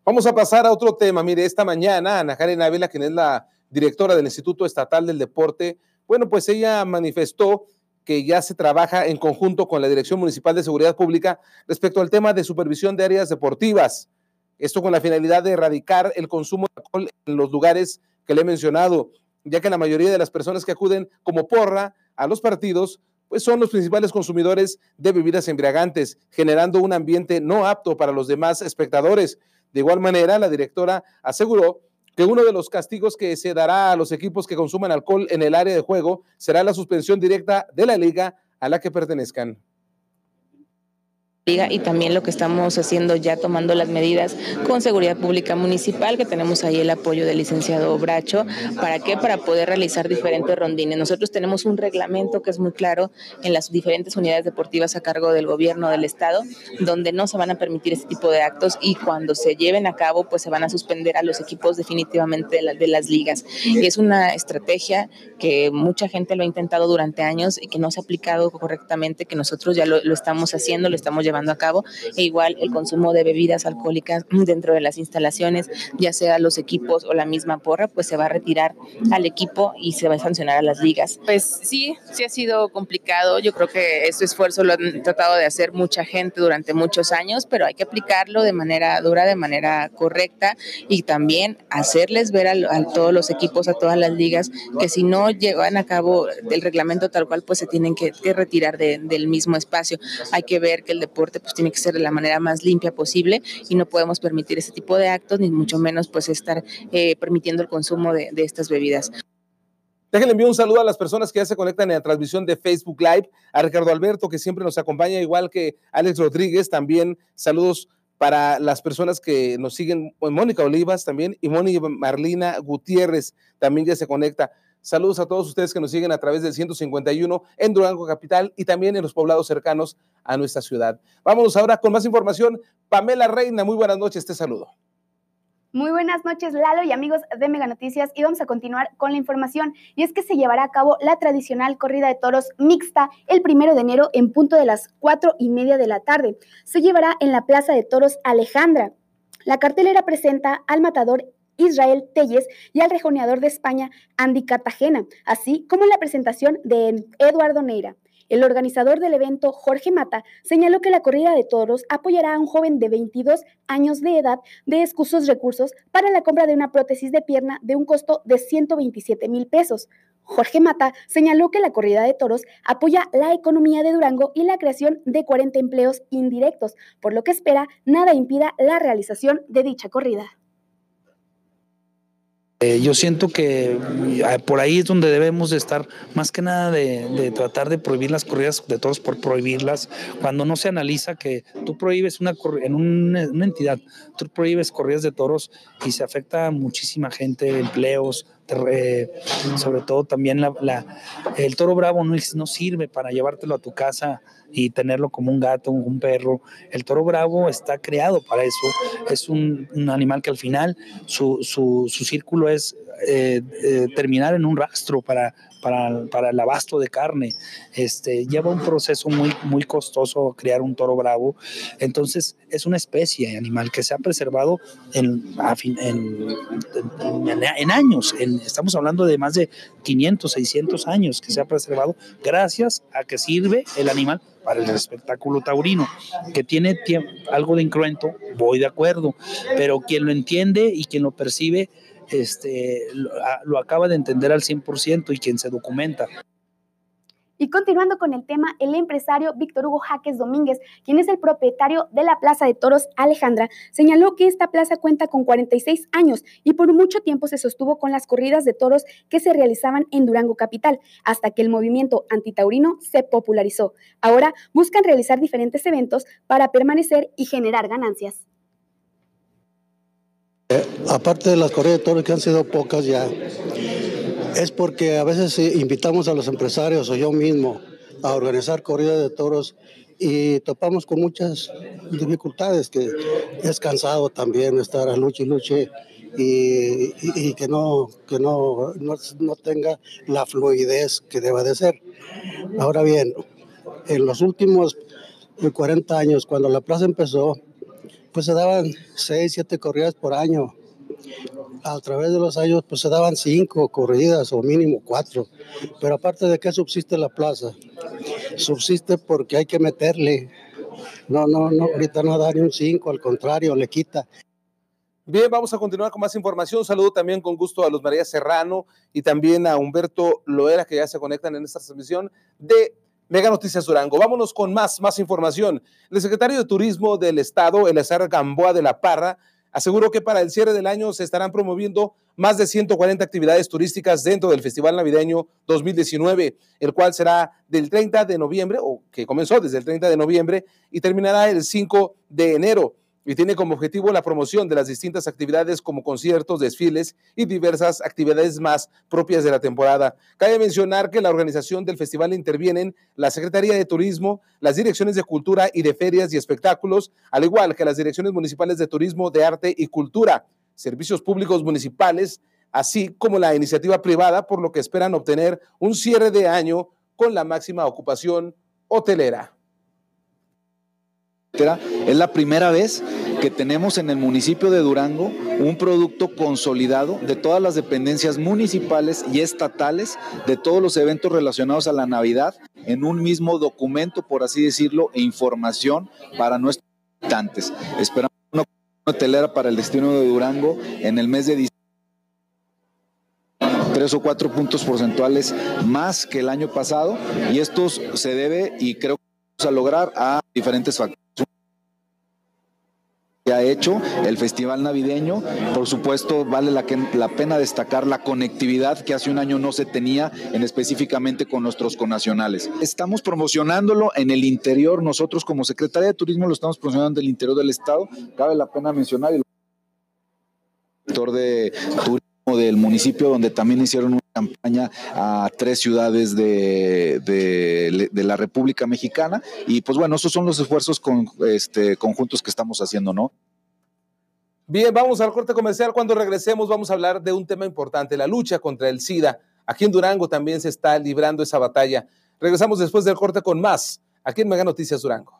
Vamos a pasar a otro tema. Mire, esta mañana Ana Karen Ávila, quien es la directora del Instituto Estatal del Deporte, bueno, pues ella manifestó que ya se trabaja en conjunto con la Dirección Municipal de Seguridad Pública respecto al tema de supervisión de áreas deportivas. Esto con la finalidad de erradicar el consumo de alcohol en los lugares que le he mencionado, ya que la mayoría de las personas que acuden como porra a los partidos, pues son los principales consumidores de bebidas embriagantes, generando un ambiente no apto para los demás espectadores. De igual manera, la directora aseguró que uno de los castigos que se dará a los equipos que consuman alcohol en el área de juego será la suspensión directa de la liga a la que pertenezcan y también lo que estamos haciendo ya tomando las medidas con seguridad pública municipal, que tenemos ahí el apoyo del licenciado Bracho. ¿Para qué? Para poder realizar diferentes rondines. Nosotros tenemos un reglamento que es muy claro en las diferentes unidades deportivas a cargo del gobierno del estado, donde no se van a permitir este tipo de actos y cuando se lleven a cabo, pues se van a suspender a los equipos definitivamente de, de las ligas. Y es una estrategia que mucha gente lo ha intentado durante años y que no se ha aplicado correctamente, que nosotros ya lo, lo estamos haciendo, lo estamos llevando a cabo, e igual el consumo de bebidas alcohólicas *clears throat* dentro de las instalaciones, ya sea los equipos o la misma porra, pues se va a retirar al equipo y se va a sancionar a las ligas. Pues sí, sí ha sido complicado. Yo creo que este esfuerzo lo han tratado de hacer mucha gente durante muchos años, pero hay que aplicarlo de manera dura, de manera correcta y también hacerles ver a, todos los equipos, a todas las ligas, que si no llevan a cabo el reglamento tal cual, pues se tienen que, retirar del mismo espacio. Hay que ver que el deporte pues tiene que ser de la manera más limpia posible y no podemos permitir ese tipo de actos, ni mucho menos pues estar eh, permitiendo el consumo de, estas bebidas. Déjenle envío un saludo a las personas que ya se conectan en la transmisión de Facebook Live, a Ricardo Alberto, que siempre nos acompaña, igual que Alex Rodríguez, también saludos para las personas que nos siguen, Mónica Olivas también, y Mónica Marlina Gutiérrez también ya se conecta. Saludos a todos ustedes que nos siguen a través del 151 en Durango Capital y también en los poblados cercanos a nuestra ciudad. Vámonos ahora con más información. Pamela Reina, muy buenas noches, te saludo. Muy buenas noches, Lalo y amigos de Mega Noticias. Y vamos a continuar con la información. Y es que se llevará a cabo la tradicional corrida de toros mixta el primero de enero en punto de las cuatro y media de la tarde. Se llevará en la Plaza de Toros Alejandra. La cartelera presenta al matador Israel Telles y al rejoneador de España, Andy Cartagena, así como la presentación de Eduardo Neira. El organizador del evento, Jorge Mata, señaló que la corrida de toros apoyará a un joven de 22 años de edad de excusos recursos para la compra de una prótesis de pierna de un costo de 127 mil pesos. Jorge Mata señaló que la corrida de toros apoya la economía de Durango y la creación de 40 empleos indirectos, por lo que espera nada impida la realización de dicha corrida. Eh, yo siento que eh, por ahí es donde debemos de estar, más que nada de, tratar de prohibir las corridas de toros por prohibirlas, cuando no se analiza que tú prohíbes una en una, entidad, tú prohíbes corridas de toros y se afecta a muchísima gente, empleos, sobre todo también la, el toro bravo no, no sirve para llevártelo a tu casa y tenerlo como un gato, un, perro. El toro bravo está creado para eso. Es un, animal que al final su, su, su círculo es eh, eh, terminar en un rastro para, para, para, el abasto de carne. Este, lleva un proceso muy, muy costoso criar un toro bravo. Entonces, es una especie animal que se ha preservado en, en, en, años. estamos hablando de más de 500, 600 años que se ha preservado gracias a que sirve el animal para el espectáculo taurino, que tiene algo de incruento, voy de acuerdo, pero quien lo entiende y quien lo percibe, este, lo, acaba de entender al 100% y quien se documenta. Y continuando con el tema, el empresario Víctor Hugo Jaques Domínguez, quien es el propietario de la Plaza de Toros Alejandra, señaló que esta plaza cuenta con 46 años y por mucho tiempo se sostuvo con las corridas de toros que se realizaban en Durango Capital, hasta que el movimiento antitaurino se popularizó. Ahora buscan realizar diferentes eventos para permanecer y generar ganancias. Eh, aparte de las corridas de toros que han sido pocas ya, es porque a veces invitamos a los empresarios o yo mismo a organizar corridas de toros y topamos con muchas dificultades, que es cansado también estar a lucha y luche y, que, no, que no, no, tenga la fluidez que deba de ser. Ahora bien, en los últimos 40 años, cuando la plaza empezó, pues se daban seis, siete corridas por año. A través de los años, pues se daban cinco corridas o mínimo cuatro. Pero aparte de que subsiste la plaza, subsiste porque hay que meterle. No, no, no, ahorita no da ni un cinco, al contrario, le quita. Bien, vamos a continuar con más información. Saludo también con gusto a los María Serrano y también a Humberto Loera, que ya se conectan en esta transmisión de Mega Noticias Durango. Vámonos con más, más información. El secretario de Turismo del Estado, Eleazar Gamboa de la Parra, aseguró que para el cierre del año se estarán promoviendo más de 140 actividades turísticas dentro del Festival Navideño 2019, el cual será del 30 de noviembre, o que comenzó desde el 30 de noviembre y terminará el 5 de enero y tiene como objetivo la promoción de las distintas actividades como conciertos, desfiles y diversas actividades más propias de la temporada. Cabe mencionar que la organización del festival intervienen la Secretaría de Turismo, las direcciones de Cultura y de Ferias y Espectáculos, al igual que las direcciones municipales de Turismo, de Arte y Cultura, servicios públicos municipales, así como la iniciativa privada, por lo que esperan obtener un cierre de año con la máxima ocupación hotelera. Es la primera vez que tenemos en el municipio de Durango un producto consolidado de todas las dependencias municipales y estatales de todos los eventos relacionados a la Navidad en un mismo documento, por así decirlo, e información para nuestros habitantes. Esperamos una hotelera para el destino de Durango en el mes de diciembre tres o cuatro puntos porcentuales más que el año pasado y esto se debe y creo que a lograr a diferentes factores ha hecho el Festival Navideño. Por supuesto, vale la, la, pena destacar la conectividad que hace un año no se tenía, en específicamente con nuestros conacionales. Estamos promocionándolo en el interior, nosotros como Secretaría de Turismo lo estamos promocionando en el interior del Estado. Cabe la pena mencionar el sector de turismo del municipio, donde también hicieron una campaña a tres ciudades de, de, la República Mexicana. Y pues bueno, esos son los esfuerzos con, este, conjuntos que estamos haciendo, ¿no? Bien, vamos al corte comercial. Cuando regresemos vamos a hablar de un tema importante, la lucha contra el SIDA. Aquí en Durango también se está librando esa batalla. Regresamos después del corte con más, aquí en Mega Noticias Durango.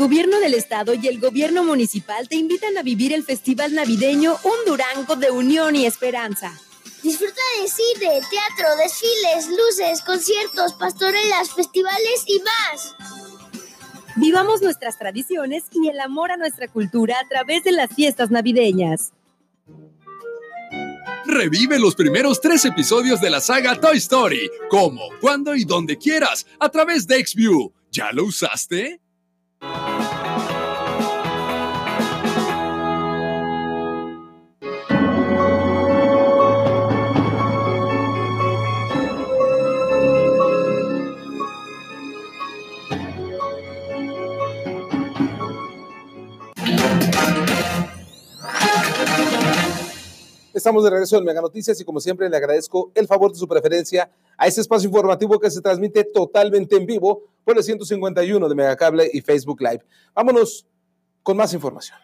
Gobierno del estado y el gobierno municipal te invitan a vivir el festival navideño Un Durango de Unión y Esperanza. Disfruta de cine, teatro, desfiles, luces, conciertos, pastorelas, festivales y más. Vivamos nuestras tradiciones y el amor a nuestra cultura a través de las fiestas navideñas. Revive los primeros tres episodios de la saga Toy Story, como, cuando y donde quieras, a través de XView. ¿Ya lo usaste? Estamos de regreso en Mega Noticias y como siempre le agradezco el favor de su preferencia a este espacio informativo que se transmite totalmente en vivo por el 151 de Megacable y Facebook Live. Vámonos con más información.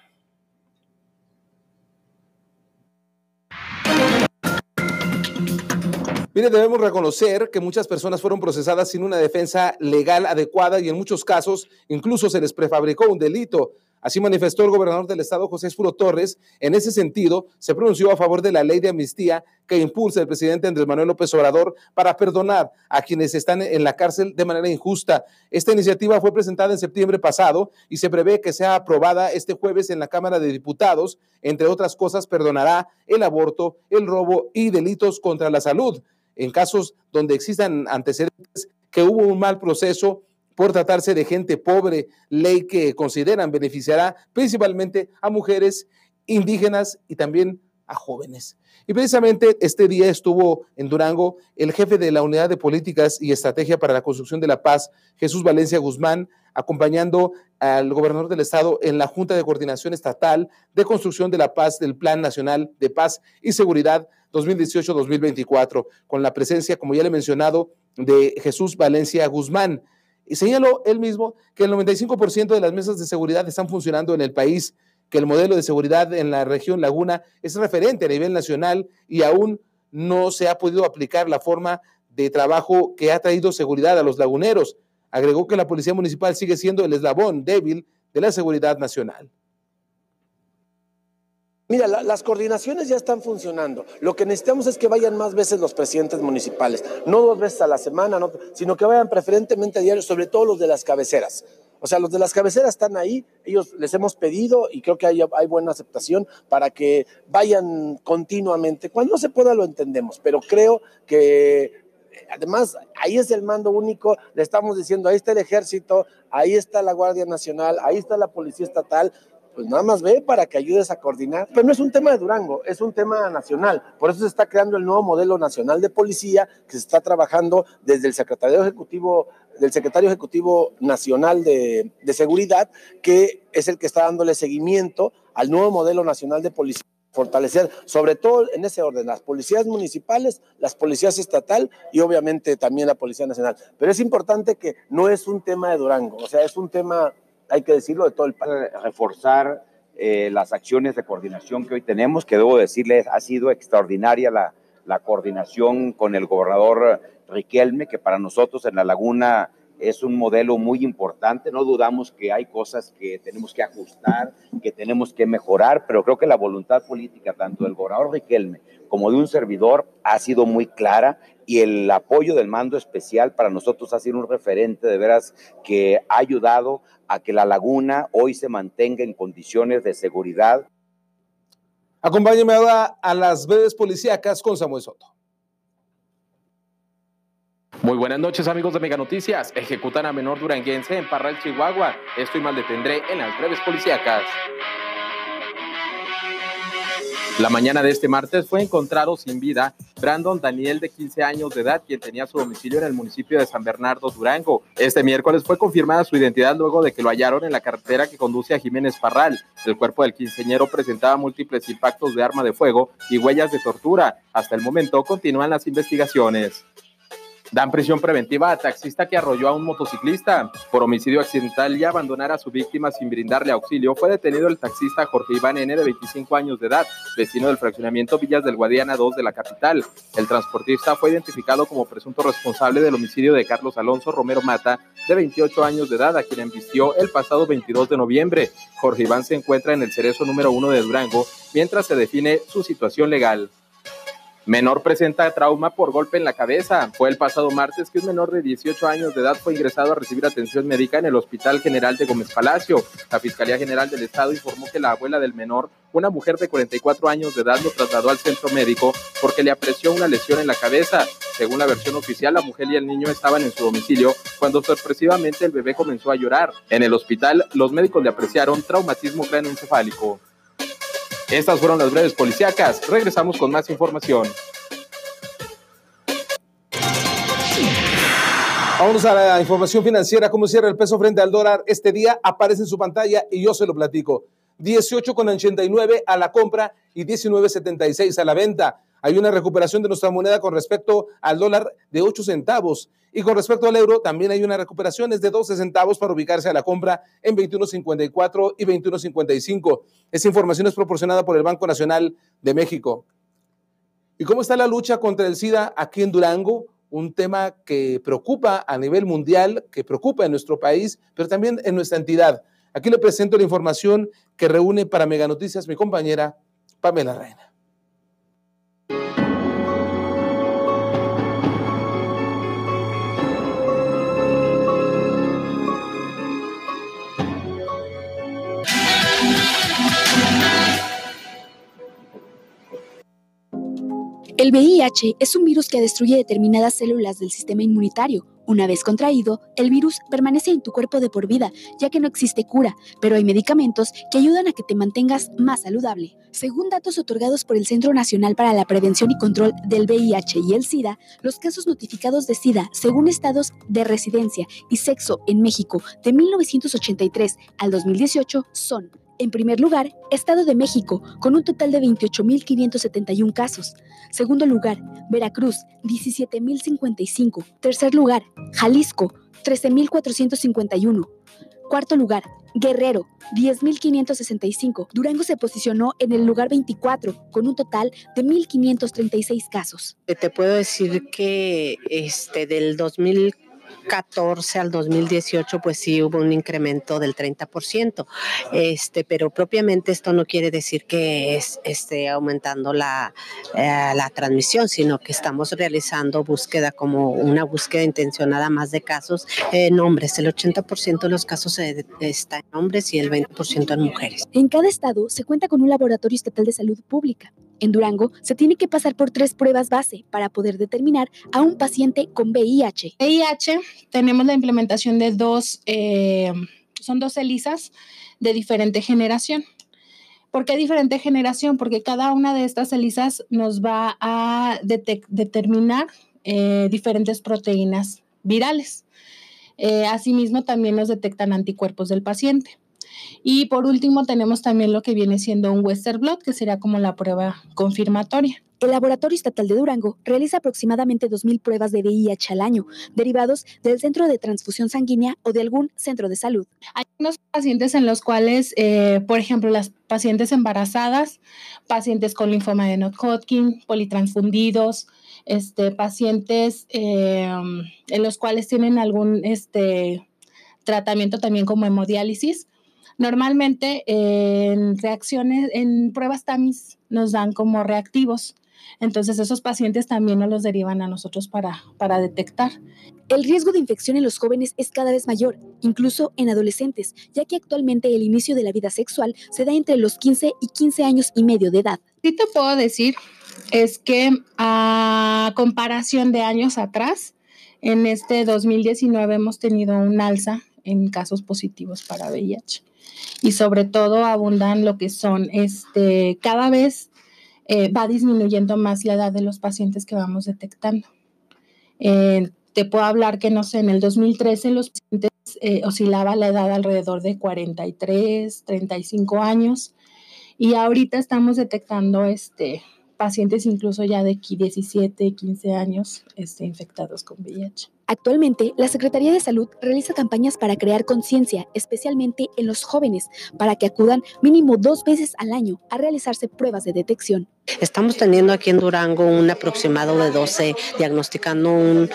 Mire, debemos reconocer que muchas personas fueron procesadas sin una defensa legal adecuada y en muchos casos incluso se les prefabricó un delito. Así manifestó el gobernador del estado, José Esfuro Torres. En ese sentido, se pronunció a favor de la ley de amnistía que impulsa el presidente Andrés Manuel López Obrador para perdonar a quienes están en la cárcel de manera injusta. Esta iniciativa fue presentada en septiembre pasado y se prevé que sea aprobada este jueves en la Cámara de Diputados. Entre otras cosas, perdonará el aborto, el robo y delitos contra la salud. En casos donde existan antecedentes que hubo un mal proceso por tratarse de gente pobre, ley que consideran beneficiará principalmente a mujeres indígenas y también a jóvenes. Y precisamente este día estuvo en Durango el jefe de la Unidad de Políticas y Estrategia para la Construcción de la Paz, Jesús Valencia Guzmán, acompañando al gobernador del estado en la Junta de Coordinación Estatal de Construcción de la Paz del Plan Nacional de Paz y Seguridad 2018-2024, con la presencia, como ya le he mencionado, de Jesús Valencia Guzmán. Y señaló él mismo que el 95% de las mesas de seguridad están funcionando en el país, que el modelo de seguridad en la región Laguna es referente a nivel nacional y aún no se ha podido aplicar la forma de trabajo que ha traído seguridad a los laguneros. Agregó que la Policía Municipal sigue siendo el eslabón débil de la seguridad nacional. Mira, las coordinaciones ya están funcionando. Lo que necesitamos es que vayan más veces los presidentes municipales, no dos veces a la semana, sino que vayan preferentemente a diario, sobre todo los de las cabeceras. O sea, los de las cabeceras están ahí, ellos les hemos pedido y creo que hay, hay buena aceptación para que vayan continuamente. Cuando no se pueda lo entendemos, pero creo que además ahí es el mando único, le estamos diciendo, ahí está el ejército, ahí está la Guardia Nacional, ahí está la Policía Estatal, pues nada más ve para que ayudes a coordinar. Pero no es un tema de Durango, es un tema nacional. Por eso se está creando el nuevo modelo nacional de policía que se está trabajando desde el secretario ejecutivo, del secretario ejecutivo nacional de, seguridad, que es el que está dándole seguimiento al nuevo modelo nacional de policía fortalecer, sobre todo en ese orden, las policías municipales, las policías estatal y obviamente también la Policía Nacional. Pero es importante que no es un tema de Durango, o sea, es un tema hay que decirlo, de todo el país. Reforzar eh, las acciones de coordinación que hoy tenemos, que debo decirles, ha sido extraordinaria la, la coordinación con el gobernador Riquelme, que para nosotros en La Laguna es un modelo muy importante. No dudamos que hay cosas que tenemos que ajustar, que tenemos que mejorar, pero creo que la voluntad política tanto del gobernador Riquelme como de un servidor ha sido muy clara y el apoyo del mando especial para nosotros ha sido un referente de veras que ha ayudado a que la laguna hoy se mantenga en condiciones de seguridad. Acompáñeme ahora a las breves policíacas con Samuel Soto. Muy buenas noches amigos de Mega Noticias. Ejecutan a menor duranguense en Parral, Chihuahua. Esto y mal detendré en las breves policíacas. La mañana de este martes fue encontrado sin vida Brandon Daniel, de 15 años de edad, quien tenía su domicilio en el municipio de San Bernardo, Durango. Este miércoles fue confirmada su identidad luego de que lo hallaron en la carretera que conduce a Jiménez Parral. El cuerpo del quinceñero presentaba múltiples impactos de arma de fuego y huellas de tortura. Hasta el momento continúan las investigaciones. Dan prisión preventiva a taxista que arrolló a un motociclista. Por homicidio accidental y abandonar a su víctima sin brindarle auxilio, fue detenido el taxista Jorge Iván N. de 25 años de edad, vecino del fraccionamiento Villas del Guadiana 2 de la capital. El transportista fue identificado como presunto responsable del homicidio de Carlos Alonso Romero Mata, de 28 años de edad, a quien embistió el pasado 22 de noviembre. Jorge Iván se encuentra en el cerezo número 1 de Durango, mientras se define su situación legal. Menor presenta trauma por golpe en la cabeza. Fue el pasado martes que un menor de 18 años de edad fue ingresado a recibir atención médica en el Hospital General de Gómez Palacio. La Fiscalía General del Estado informó que la abuela del menor, una mujer de 44 años de edad, lo trasladó al centro médico porque le apreció una lesión en la cabeza. Según la versión oficial, la mujer y el niño estaban en su domicilio cuando sorpresivamente el bebé comenzó a llorar. En el hospital, los médicos le apreciaron traumatismo cráneoencefálico. Estas fueron las breves policíacas. Regresamos con más información. Vamos a la información financiera. ¿Cómo cierra el peso frente al dólar? Este día aparece en su pantalla y yo se lo platico. 18,89 a la compra y 19,76 a la venta. Hay una recuperación de nuestra moneda con respecto al dólar de 8 centavos. Y con respecto al euro, también hay una recuperación es de 12 centavos para ubicarse a la compra en 21.54 y 21.55. Esa información es proporcionada por el Banco Nacional de México. ¿Y cómo está la lucha contra el SIDA aquí en Durango? Un tema que preocupa a nivel mundial, que preocupa en nuestro país, pero también en nuestra entidad. Aquí le presento la información que reúne para Mega Noticias mi compañera Pamela Reina. El VIH es un virus que destruye determinadas células del sistema inmunitario. Una vez contraído, el virus permanece en tu cuerpo de por vida, ya que no existe cura, pero hay medicamentos que ayudan a que te mantengas más saludable. Según datos otorgados por el Centro Nacional para la Prevención y Control del VIH y el SIDA, los casos notificados de SIDA según estados de residencia y sexo en México de 1983 al 2018 son en primer lugar, Estado de México, con un total de 28.571 casos. Segundo lugar, Veracruz, 17.055. Tercer lugar, Jalisco, 13.451. Cuarto lugar, Guerrero, 10.565. Durango se posicionó en el lugar 24, con un total de 1.536 casos. Te puedo decir que este, del 2000 14 al 2018, pues sí hubo un incremento del 30%, este, pero propiamente esto no quiere decir que es, esté aumentando la, eh, la transmisión, sino que estamos realizando búsqueda como una búsqueda intencionada más de casos en hombres. El 80% de los casos está en hombres y el 20% en mujeres. En cada estado se cuenta con un laboratorio estatal de salud pública. En Durango se tiene que pasar por tres pruebas base para poder determinar a un paciente con VIH. VIH tenemos la implementación de dos, eh, son dos ELISAs de diferente generación. ¿Por qué diferente generación? Porque cada una de estas ELISAs nos va a determinar eh, diferentes proteínas virales. Eh, asimismo, también nos detectan anticuerpos del paciente. Y por último, tenemos también lo que viene siendo un Western Blot, que sería como la prueba confirmatoria. El Laboratorio Estatal de Durango realiza aproximadamente 2.000 pruebas de VIH al año, derivados del centro de transfusión sanguínea o de algún centro de salud. Hay unos pacientes en los cuales, eh, por ejemplo, las pacientes embarazadas, pacientes con linfoma de Hodgkin, politransfundidos, este, pacientes eh, en los cuales tienen algún este, tratamiento también como hemodiálisis, Normalmente en reacciones, en pruebas TAMIS nos dan como reactivos. Entonces esos pacientes también nos los derivan a nosotros para, para detectar. El riesgo de infección en los jóvenes es cada vez mayor, incluso en adolescentes, ya que actualmente el inicio de la vida sexual se da entre los 15 y 15 años y medio de edad. Sí te puedo decir es que a comparación de años atrás, en este 2019 hemos tenido un alza en casos positivos para VIH y sobre todo abundan lo que son este cada vez eh, va disminuyendo más la edad de los pacientes que vamos detectando. Eh, te puedo hablar que, no sé, en el 2013 los pacientes eh, oscilaba la edad alrededor de 43, 35 años y ahorita estamos detectando este, pacientes incluso ya de 17, 15 años este, infectados con VIH. Actualmente, la Secretaría de Salud realiza campañas para crear conciencia, especialmente en los jóvenes, para que acudan mínimo dos veces al año a realizarse pruebas de detección. Estamos teniendo aquí en Durango un aproximado de 12, diagnosticando un,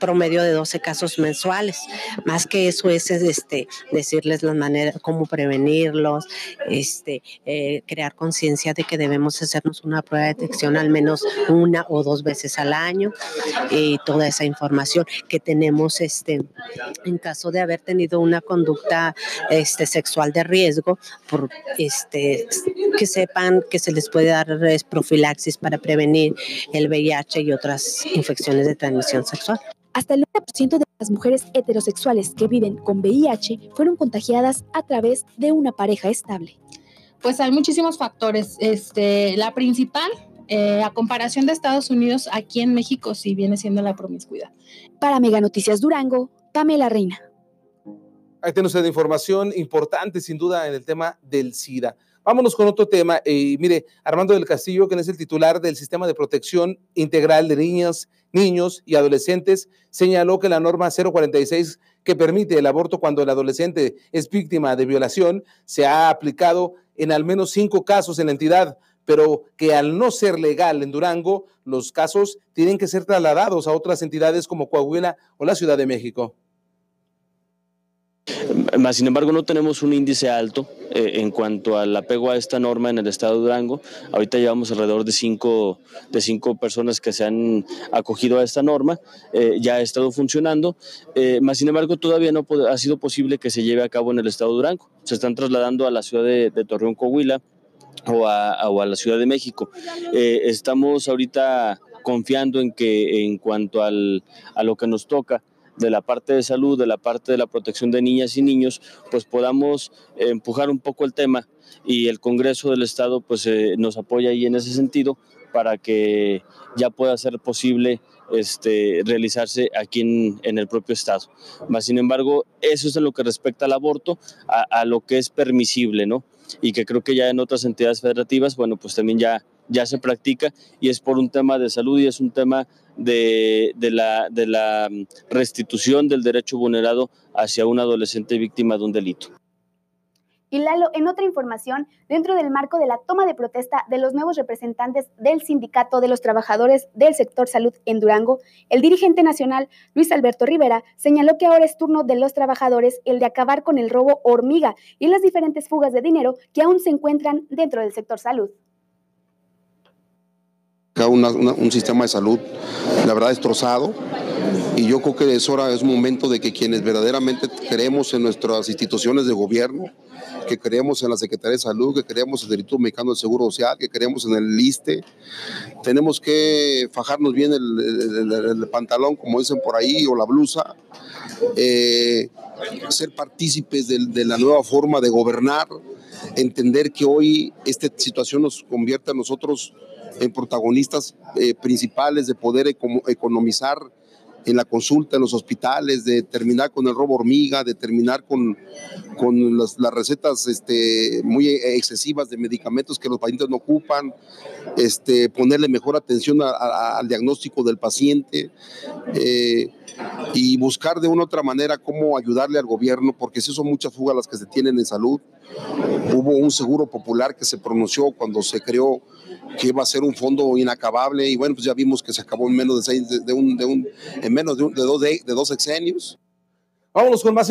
promedio de 12 casos mensuales. Más que eso es este, decirles la manera, cómo prevenirlos, este, eh, crear conciencia de que debemos hacernos una prueba de detección al menos una o dos veces al año y toda esa información que tenemos este, en caso de haber tenido una conducta este, sexual de riesgo, este, que sepan que se les puede dar profilaxis para prevenir el VIH y otras infecciones de transmisión sexual. Hasta el 90% de las mujeres heterosexuales que viven con VIH fueron contagiadas a través de una pareja estable. Pues hay muchísimos factores. Este, la principal, eh, a comparación de Estados Unidos, aquí en México sí viene siendo la promiscuidad. Para Mega Noticias Durango, Pamela Reina. Ahí tiene usted información importante, sin duda, en el tema del SIDA. Vámonos con otro tema. Eh, mire, Armando del Castillo, quien es el titular del Sistema de Protección Integral de Niñas, Niños y Adolescentes, señaló que la norma 046 que permite el aborto cuando el adolescente es víctima de violación se ha aplicado en al menos cinco casos en la entidad, pero que al no ser legal en Durango, los casos tienen que ser trasladados a otras entidades como Coahuila o la Ciudad de México. Más sin embargo, no tenemos un índice alto eh, en cuanto al apego a esta norma en el estado de Durango. Ahorita llevamos alrededor de cinco, de cinco personas que se han acogido a esta norma. Eh, ya ha estado funcionando. Eh, más sin embargo, todavía no ha sido posible que se lleve a cabo en el estado de Durango. Se están trasladando a la ciudad de, Torreón, Coahuila. O a, o a, la Ciudad de México. estamos ahorita confiando en que en cuanto al, a lo que nos toca, de la parte de salud, de la parte de la protección de niñas y niños, pues podamos empujar un poco el tema y el Congreso del Estado pues eh, nos apoya ahí en ese sentido para que ya pueda ser posible este, realizarse aquí en, el propio Estado. Más sin embargo, eso es en lo que respecta al aborto, a, a, lo que es permisible, ¿no? Y que creo que ya en otras entidades federativas, bueno, pues también ya, ya se practica y es por un tema de salud y es un tema de, la, de la mm, restitución del derecho vulnerado hacia un adolescente víctima de un delito. Y Lalo, en otra información, dentro del marco de la toma de protesta de los nuevos representantes del Sindicato de los Trabajadores del Sector Salud en Durango, el dirigente nacional Luis Alberto Rivera señaló que ahora es turno de los trabajadores el de acabar con el robo hormiga y las diferentes fugas de dinero que aún se encuentran dentro del sector salud un sistema de salud, la verdad, destrozado. Y yo creo que es hora, es momento de que quienes verdaderamente creemos en nuestras instituciones de gobierno, que creemos en la Secretaría de Salud, que creemos en el Instituto Mexicano del Seguro Social, que creemos en el LISTE, tenemos que fajarnos bien el, pantalón, como dicen por ahí, o la blusa, eh, ser partícipes de la nueva forma de gobernar, entender que hoy esta situación nos convierte a nosotros en protagonistas eh, principales de poder economizar en la consulta en los hospitales, de terminar con el robo hormiga, de terminar con, con las, recetas este, muy excesivas de medicamentos que los pacientes no ocupan, este, ponerle mejor atención al diagnóstico del paciente eh, y buscar de una otra manera cómo ayudarle al gobierno, porque si son muchas fugas las que se tienen en salud. Hubo un seguro popular que se pronunció cuando se creó que iba a ser un fondo inacabable y bueno, pues ya vimos que se acabó en menos de, seis, de, un, de, un, en menos de, dos, de, dos sexenios. Vámonos con más